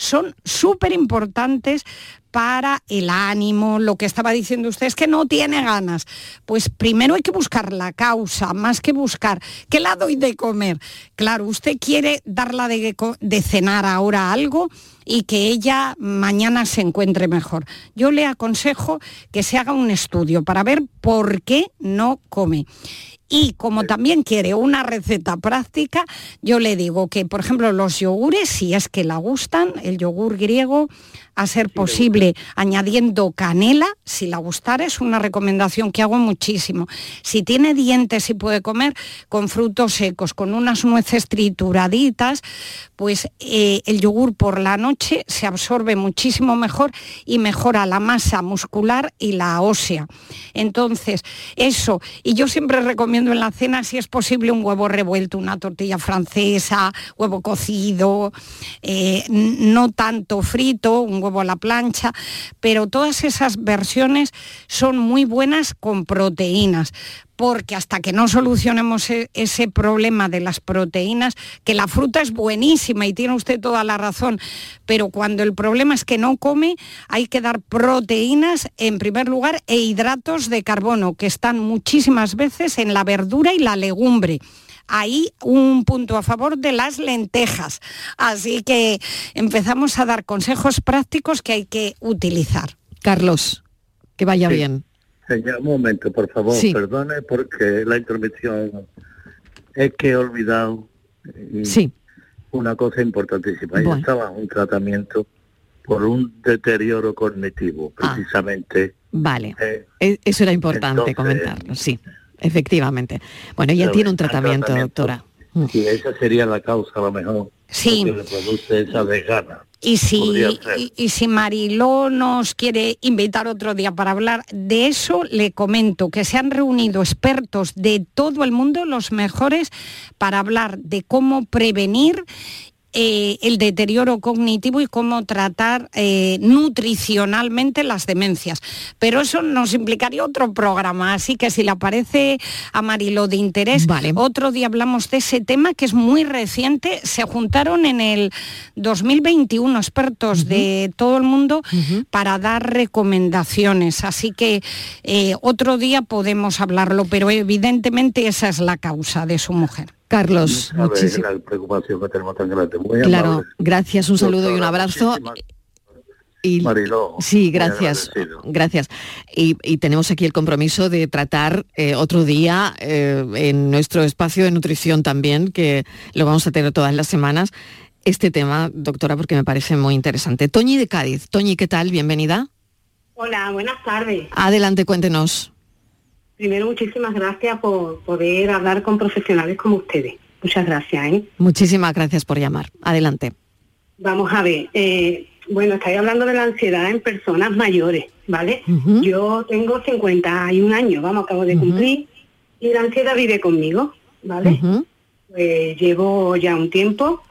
Speaker 4: son súper importantes para el ánimo, lo que estaba diciendo usted es que no tiene ganas. Pues primero hay que buscar la causa, más que buscar qué la doy de comer. Claro, usted quiere darla de, de cenar ahora algo y que ella mañana se encuentre mejor. Yo le aconsejo que se haga un estudio para ver por qué no come. Y como también quiere una receta práctica, yo le digo que, por ejemplo, los yogures, si es que la gustan, el yogur griego, a ser posible añadiendo canela, si la gustara, es una recomendación que hago muchísimo. Si tiene dientes y puede comer con frutos secos, con unas nueces trituraditas, pues eh, el yogur por la noche se absorbe muchísimo mejor y mejora la masa muscular y la ósea. Entonces, eso, y yo siempre recomiendo en la cena, si es posible, un huevo revuelto, una tortilla francesa, huevo cocido, eh, no tanto frito, un huevo a la plancha, pero todas esas versiones son muy buenas con proteínas porque hasta que no solucionemos e, ese problema de las proteínas, que la fruta es buenísima y tiene usted toda la razón, pero cuando el problema es que no come, hay que dar proteínas en primer lugar e hidratos de carbono, que están muchísimas veces en la verdura y la legumbre ahí un punto a favor de las lentejas. Así que empezamos a dar consejos prácticos que hay que utilizar.
Speaker 3: Carlos, que vaya bien.
Speaker 12: Señor, un momento, por favor, perdone porque la intervención es que he olvidado
Speaker 3: sí.
Speaker 12: una cosa importantísima. Yo estaba en un tratamiento por un deterioro cognitivo, ah. precisamente.
Speaker 3: vale, eh, e-, eso era importante comentarlo, sí. Efectivamente. Bueno, ella tiene un tratamiento, doctora.
Speaker 12: Mm. Y esa sería la causa, a lo mejor.
Speaker 4: Sí.
Speaker 12: Que le produce esa desgana.
Speaker 4: Y si, y, si Mariló nos quiere invitar otro día para hablar de eso, le comento que se han reunido expertos de todo el mundo, los mejores, para hablar de cómo prevenir eh, el deterioro cognitivo y cómo tratar eh, nutricionalmente las demencias. Pero eso nos implicaría otro programa, así que si le parece a Marilo de interés, otro día hablamos de ese tema que es muy reciente. Se juntaron en el 2021 expertos de todo el mundo para dar recomendaciones, así que eh, otro día podemos hablarlo, pero evidentemente esa es la causa de su mujer.
Speaker 3: Carlos,
Speaker 12: muchísimas preocupación que tenemos tan grande.
Speaker 3: claro, gracias, un saludo y un abrazo.
Speaker 12: Y,
Speaker 3: sí, gracias. Gracias. Y, tenemos aquí el compromiso de tratar eh, otro día eh, en nuestro espacio de nutrición también, que lo vamos a tener todas las semanas, este tema, doctora, porque me parece muy interesante. Toñi de Cádiz. Toñi, ¿qué tal? Bienvenida.
Speaker 13: Hola, buenas tardes.
Speaker 3: Adelante, cuéntenos.
Speaker 13: Primero, muchísimas gracias por poder hablar con profesionales como ustedes. Muchas gracias. ¿eh?
Speaker 3: Muchísimas gracias por llamar. Adelante.
Speaker 13: Vamos a ver. Eh, bueno, estáis hablando de la ansiedad en personas mayores, ¿vale? Yo tengo 51 años, vamos, acabo de cumplir, y la ansiedad vive conmigo, ¿vale? Pues llevo ya un tiempo,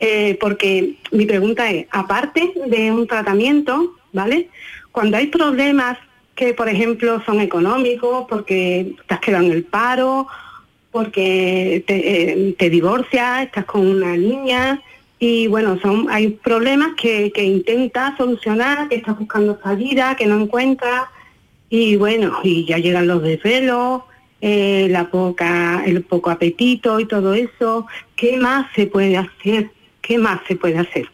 Speaker 13: eh, porque mi pregunta es, aparte de un tratamiento, ¿vale? Cuando hay problemas que, por ejemplo, son económicos, porque te has quedado en el paro, porque te, eh, divorcias, estás con una niña y bueno, son hay problemas que, que intentas solucionar, que estás buscando salida, que no encuentras y bueno, y ya llegan los desvelos, eh, la poca, el poco apetito y todo eso. ¿Qué más se puede hacer? ¿Qué más se puede hacer?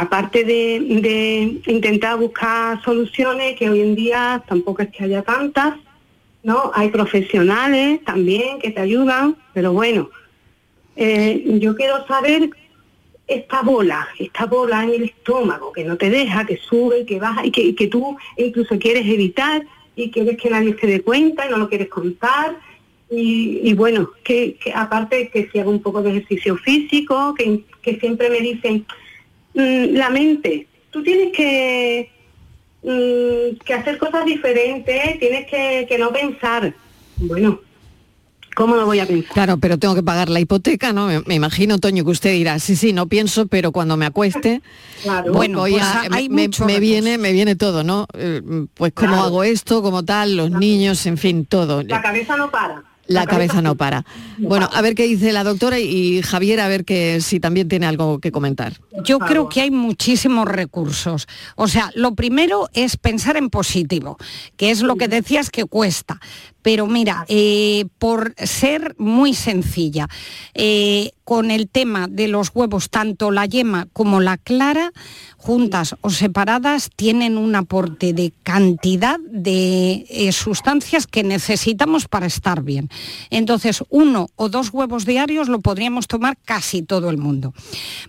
Speaker 13: Aparte de, intentar buscar soluciones, que hoy en día tampoco es que haya tantas, ¿no? Hay profesionales también que te ayudan, pero bueno, eh, yo quiero saber esta bola, esta bola en el estómago que no te deja, que sube, que baja y que, que tú incluso quieres evitar y quieres que nadie se dé cuenta y no lo quieres contar. Y, bueno, que, aparte que si hago un poco de ejercicio físico, que, siempre me dicen, mm, la mente, tú tienes que, mm, que hacer cosas diferentes, tienes que, que no pensar. Bueno, ¿Cómo lo voy a pensar?
Speaker 3: Claro, pero tengo que pagar la hipoteca, ¿no? Me, imagino, Toño, que usted dirá, sí, sí, no pienso, pero cuando me acueste, bueno, pues me, viene, me viene todo, ¿no? Eh, pues cómo hago esto, como tal, los niños, en fin, todo.
Speaker 13: La cabeza no para.
Speaker 3: La, cabeza, no para. Bueno, a ver qué dice la doctora y Javier, a ver que si también tiene algo que comentar.
Speaker 4: Yo creo que hay muchísimos recursos. O sea, lo primero es pensar en positivo, que es lo que decías que cuesta. Pero mira, eh, por ser muy sencilla, eh, con el tema de los huevos, tanto la yema como la clara, juntas o separadas, tienen un aporte de cantidad de eh, sustancias que necesitamos para estar bien. Entonces, uno o dos huevos diarios lo podríamos tomar casi todo el mundo.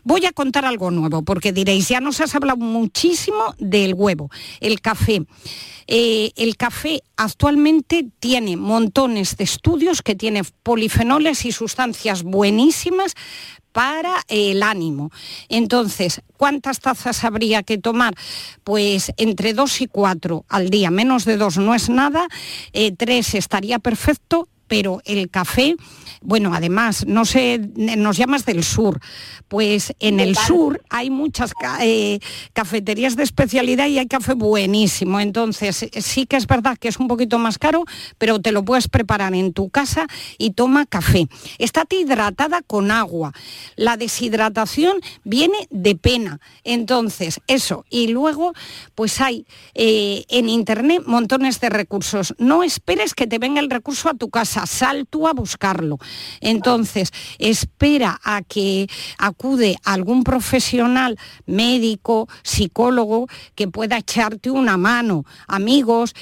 Speaker 4: Voy a contar algo nuevo, porque diréis, ya nos has hablado muchísimo del huevo, el café. Eh, el café actualmente tiene montones de estudios que tiene polifenoles y sustancias buenísimas para el ánimo. Entonces, ¿cuántas tazas habría que tomar? Pues entre dos y cuatro al día, menos de dos no es nada, eh, tres estaría perfecto, pero el café bueno, además, no sé, nos llamas del sur. Pues en el sur hay muchas eh, cafeterías de especialidad y hay café buenísimo. Entonces, sí que es verdad que es un poquito más caro, pero te lo puedes preparar en tu casa y toma café. Estate hidratada con agua. La deshidratación viene de pena. Entonces, eso. Y luego, pues hay eh, en internet montones de recursos. No esperes que te venga el recurso a tu casa, sal tú a buscarlo. Entonces, espera a que acude algún profesional, médico, psicólogo, que pueda echarte una mano. Amigos,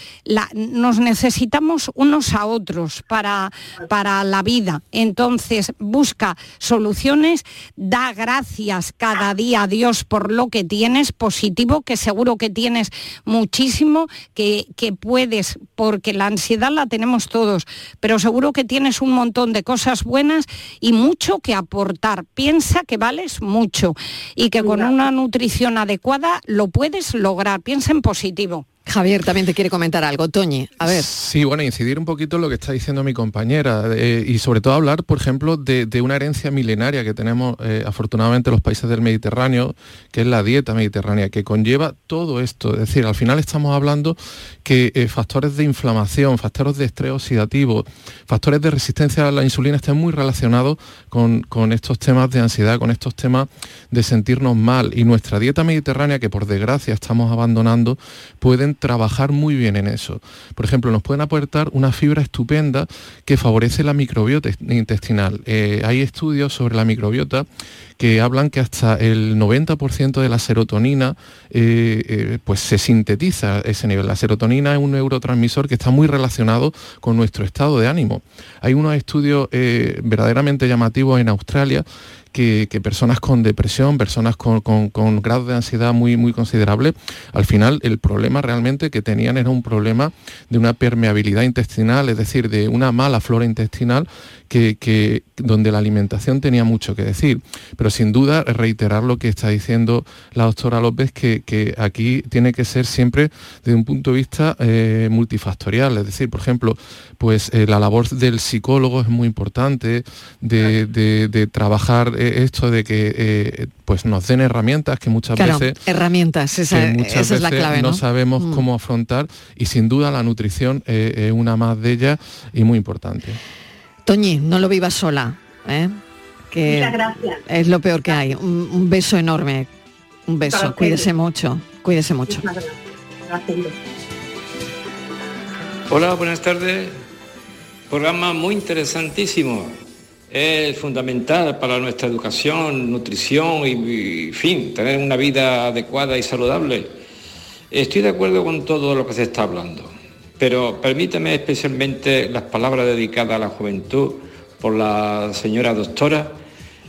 Speaker 4: nos necesitamos unos a otros para, para la vida. Entonces, busca soluciones, da gracias cada día a Dios por lo que tienes positivo, que seguro que tienes muchísimo, que, que puedes, porque la ansiedad la tenemos todos, pero seguro que tienes un montón de cosas buenas y mucho que aportar. Piensa que vales mucho y que con una nutrición adecuada lo puedes lograr. Piensa en positivo.
Speaker 3: Javier también te quiere comentar algo, Toñi. A ver.
Speaker 5: Sí, bueno, incidir un poquito en lo que está diciendo mi compañera eh, y sobre todo hablar, por ejemplo, de, una herencia milenaria que tenemos eh, afortunadamente los países del Mediterráneo, que es la dieta mediterránea, que conlleva todo esto. Es decir, al final estamos hablando que eh, factores de inflamación, factores de estrés oxidativo, factores de resistencia a la insulina estén muy relacionados con estos temas de ansiedad, con estos temas de sentirnos mal. Y nuestra dieta mediterránea, que por desgracia estamos abandonando, pueden trabajar muy bien en eso. Por ejemplo, nos pueden aportar una fibra estupenda que favorece la microbiota intestinal. Eh, hay estudios sobre la microbiota que hablan que hasta el 90% de la serotonina eh, eh, pues se sintetiza ese nivel. La serotonina es un neurotransmisor que está muy relacionado con nuestro estado de ánimo. Hay unos estudios verdaderamente llamativos en Australia que, personas con depresión, personas con, con, grado de ansiedad muy, muy considerable, al final el problema realmente que tenían era un problema de una permeabilidad intestinal, es decir, de una mala flora intestinal que, donde la alimentación tenía mucho que decir. Pero sin duda reiterar lo que está diciendo la doctora López, que, aquí tiene que ser siempre desde un punto de vista eh, multifactorial. Es decir, por ejemplo, pues eh, la labor del psicólogo es muy importante, de, trabajar eh, esto de que pues nos den herramientas que muchas veces
Speaker 3: herramientas esa, es la clave
Speaker 5: no, sabemos mm. cómo afrontar y sin duda la nutrición es una más de ellas y muy importante.
Speaker 3: Toñi, no lo vivas sola, ¿eh?
Speaker 13: Que Muchas gracias.
Speaker 3: es lo peor que hay. Un, beso enorme, un beso. Cuídese mucho, cuídese mucho. Gracias.
Speaker 14: Hola, buenas tardes. Programa muy interesantísimo. Es fundamental para nuestra educación, nutrición y, fin, tener una vida adecuada y saludable. Estoy de acuerdo con todo lo que se está hablando pero permíteme especialmente las palabras dedicadas a la juventud por la señora doctora.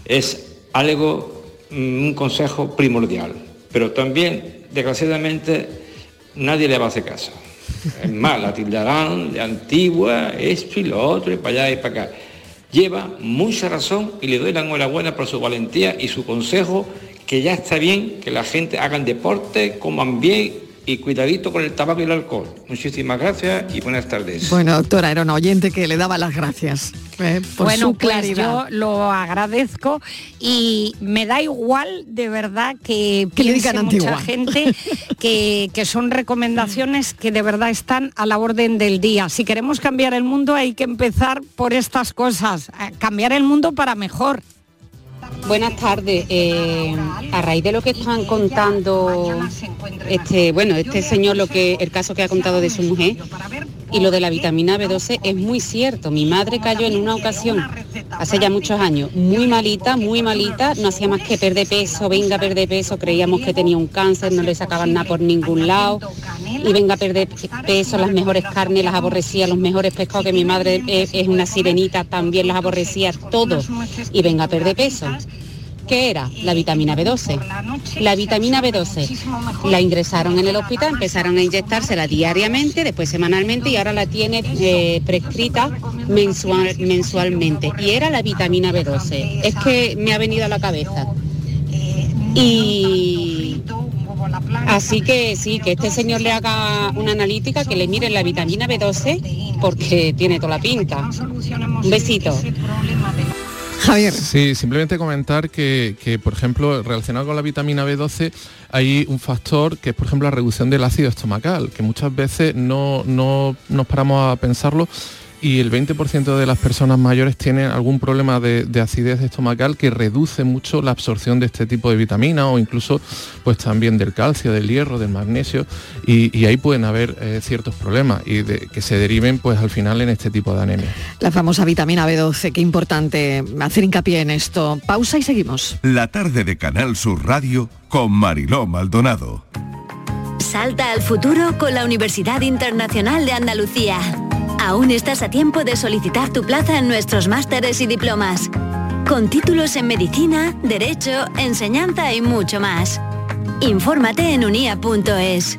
Speaker 14: Es algo mm, un consejo primordial, pero también, desgraciadamente, nadie le va a hacer caso. Es más, la tildarán de antigua, esto y lo otro, y para allá y para acá. Lleva mucha razón y le doy la enhorabuena por su valentía y su consejo, que ya está bien que la gente hagan deporte, coman bien y cuidadito con el tabaco y el alcohol. Muchísimas gracias y buenas tardes.
Speaker 3: Bueno, doctora, era un oyente que le daba las gracias eh, por
Speaker 4: bueno,
Speaker 3: su
Speaker 4: pues
Speaker 3: claridad.
Speaker 4: yo lo agradezco y me da igual de verdad que,
Speaker 3: Que le
Speaker 4: piense
Speaker 3: digan
Speaker 4: mucha
Speaker 3: antigua.
Speaker 4: gente que, que son recomendaciones que de verdad están a la orden del día. Si queremos cambiar el mundo hay que empezar por estas cosas, a cambiar el mundo para mejor.
Speaker 15: Buenas tardes. Eh, a raíz de lo que están contando este, bueno, este señor lo que el caso que ha contado de su mujer y lo de la vitamina B12 es muy cierto. Mi madre cayó en una ocasión hace ya muchos años, muy malita, muy malita, no hacía más que perder peso, venga a perder peso, creíamos que tenía un cáncer, no le sacaban nada por ningún lado y venga a perder peso, las mejores carnes las aborrecía, los mejores pescados que mi madre es, una sirenita, también las aborrecía, todo y venga a perder peso. ¿Qué era? La vitamina B12. La vitamina B12 la ingresaron en el hospital, empezaron a inyectársela diariamente, después semanalmente y ahora la tiene eh, prescrita mensual, mensualmente. Y era la vitamina B12. Es que me ha venido a la cabeza. Y así que sí, que este señor le haga una analítica, que le mire la vitamina B12 porque tiene toda la pinta. Un besito.
Speaker 5: Sí, simplemente comentar que, que, por ejemplo, relacionado con la vitamina B12, hay un factor que es, por ejemplo, la reducción del ácido estomacal, que muchas veces no, no nos paramos a pensarlo y el 20% de las personas mayores tienen algún problema de, de, acidez estomacal que reduce mucho la absorción de este tipo de vitamina o incluso pues también del calcio, del hierro, del magnesio y, y ahí pueden haber eh, ciertos problemas y de, que se deriven pues al final en este tipo de anemia.
Speaker 3: La famosa vitamina B12, qué importante hacer hincapié en esto. Pausa y seguimos.
Speaker 1: La tarde de Canal Sur Radio con Mariló Maldonado.
Speaker 16: Salta al futuro con la Universidad Internacional de Andalucía. Aún estás a tiempo de solicitar tu plaza en nuestros másteres y diplomas. Con títulos en medicina, derecho, enseñanza y mucho más. Infórmate en unia.es.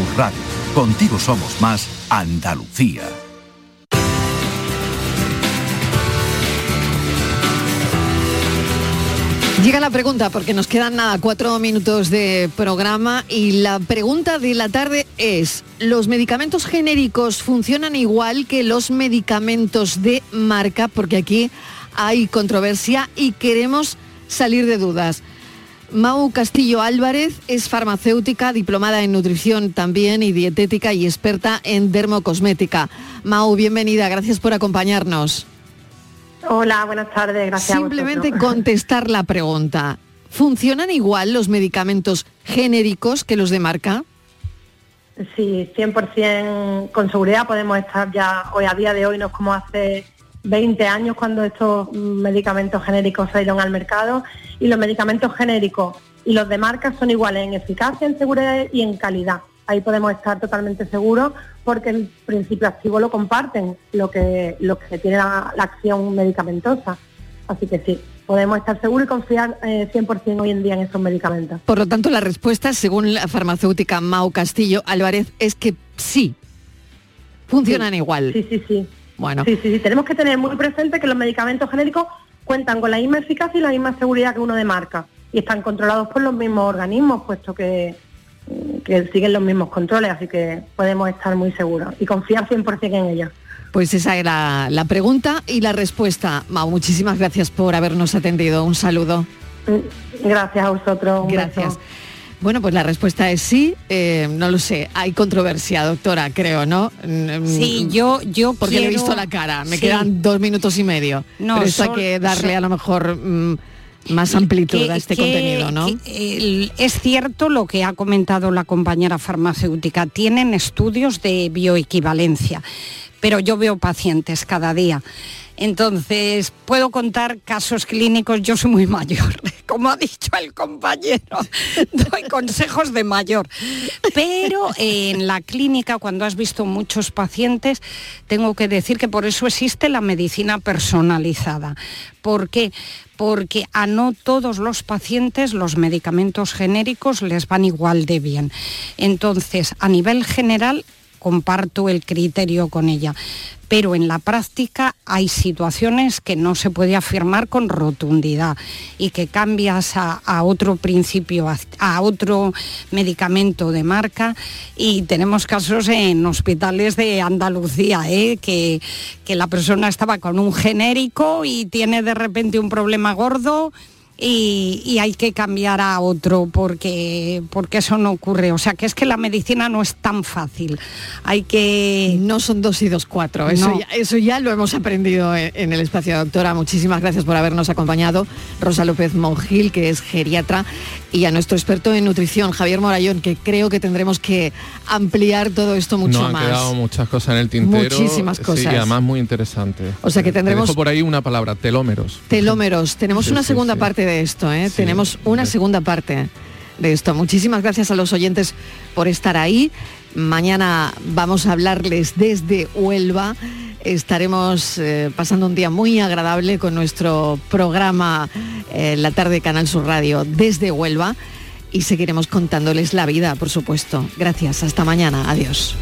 Speaker 1: Radio. Contigo somos más Andalucía.
Speaker 3: Llega la pregunta porque nos quedan nada cuatro minutos de programa y la pregunta de la tarde es, ¿los medicamentos genéricos funcionan igual que los medicamentos de marca? Porque aquí hay controversia y queremos salir de dudas. Mau Castillo Álvarez es farmacéutica, diplomada en nutrición también y dietética y experta en dermocosmética. Mau, bienvenida, gracias por acompañarnos.
Speaker 17: Hola, buenas tardes, gracias.
Speaker 3: Simplemente contestar la pregunta. ¿Funcionan igual los medicamentos genéricos que los de marca?
Speaker 17: Sí, 100% con seguridad podemos estar ya hoy a día de hoy, no es como hace 20 años cuando estos medicamentos genéricos salieron al mercado y los medicamentos genéricos y los de marca son iguales en eficacia, en seguridad y en calidad. Ahí podemos estar totalmente seguros porque el principio activo lo comparten, lo que, lo que tiene la, la acción medicamentosa. Así que sí, podemos estar seguros y confiar eh, 100% hoy en día en esos medicamentos.
Speaker 3: Por lo tanto, la respuesta, según la farmacéutica Mau Castillo Álvarez, es que sí, funcionan
Speaker 17: sí,
Speaker 3: igual.
Speaker 17: Sí, sí, sí.
Speaker 3: Bueno.
Speaker 17: Sí, sí, sí. Tenemos que tener muy presente que los medicamentos genéricos cuentan con la misma eficacia y la misma seguridad que uno de marca. Y están controlados por los mismos organismos, puesto que, que siguen los mismos controles, así que podemos estar muy seguros y confiar 100% en ellos.
Speaker 3: Pues esa era la pregunta y la respuesta. Mau, muchísimas gracias por habernos atendido. Un saludo.
Speaker 17: Gracias a vosotros. un
Speaker 3: Gracias.
Speaker 17: beso.
Speaker 3: Bueno, pues la respuesta es sí. Eh, no lo sé. Hay controversia, doctora, creo, ¿no?
Speaker 4: Sí, yo, yo
Speaker 3: Porque le he
Speaker 4: quiero-
Speaker 3: visto la cara. Me
Speaker 4: Sí.
Speaker 3: quedan dos minutos y medio.
Speaker 4: No,
Speaker 3: Pero esto hay que darle
Speaker 4: sol-
Speaker 3: a lo mejor mm, más amplitud
Speaker 4: que-
Speaker 3: a este
Speaker 4: que-
Speaker 3: contenido, ¿no?
Speaker 4: que, es cierto lo que ha comentado la compañera farmacéutica, tienen estudios de bioequivalencia, pero yo veo pacientes cada día. Entonces, puedo contar casos clínicos, yo soy muy mayor, como ha dicho el compañero, doy consejos de mayor. Pero en la clínica, cuando has visto muchos pacientes, tengo que decir que por eso existe la medicina personalizada. ¿Por qué? Porque a no todos los pacientes los medicamentos genéricos les van igual de bien. Entonces, a nivel general, comparto el criterio con ella. Pero en la práctica hay situaciones que no se puede afirmar con rotundidad y que cambias a, otro principio, a, a otro medicamento de marca y tenemos casos en hospitales de Andalucía, ¿eh? que, que la persona estaba con un genérico y tiene de repente un problema gordo y, y hay que cambiar a otro porque, porque eso no ocurre. O sea, que es que la medicina no es tan fácil. Hay que...
Speaker 3: No son dos y dos cuatro. Eso,
Speaker 4: No.
Speaker 3: ya, eso ya lo hemos aprendido en, en el espacio. Doctora, muchísimas gracias por habernos acompañado. Rosa López Mongil, que es geriatra, y a nuestro experto en nutrición, Javier Morayón, que creo que tendremos que ampliar todo esto mucho
Speaker 5: Nos han
Speaker 3: más.
Speaker 5: quedado muchas cosas en el tintero.
Speaker 3: Muchísimas
Speaker 5: Sí,
Speaker 3: cosas.
Speaker 5: y además muy interesante.
Speaker 3: O sea que
Speaker 5: Te
Speaker 3: tendremos-
Speaker 5: dejo por ahí una palabra, telómeros.
Speaker 3: Telómeros. Tenemos
Speaker 5: Sí,
Speaker 3: una
Speaker 5: sí,
Speaker 3: segunda parte de esto, ¿eh? Tenemos una segunda parte de esto. Muchísimas gracias a los oyentes por estar ahí. Mañana vamos a hablarles desde Huelva. Estaremos eh, pasando un día muy agradable con nuestro programa eh, La tarde de Canal Sur Radio desde Huelva y seguiremos contándoles la vida, por supuesto. Gracias. Hasta mañana. Adiós.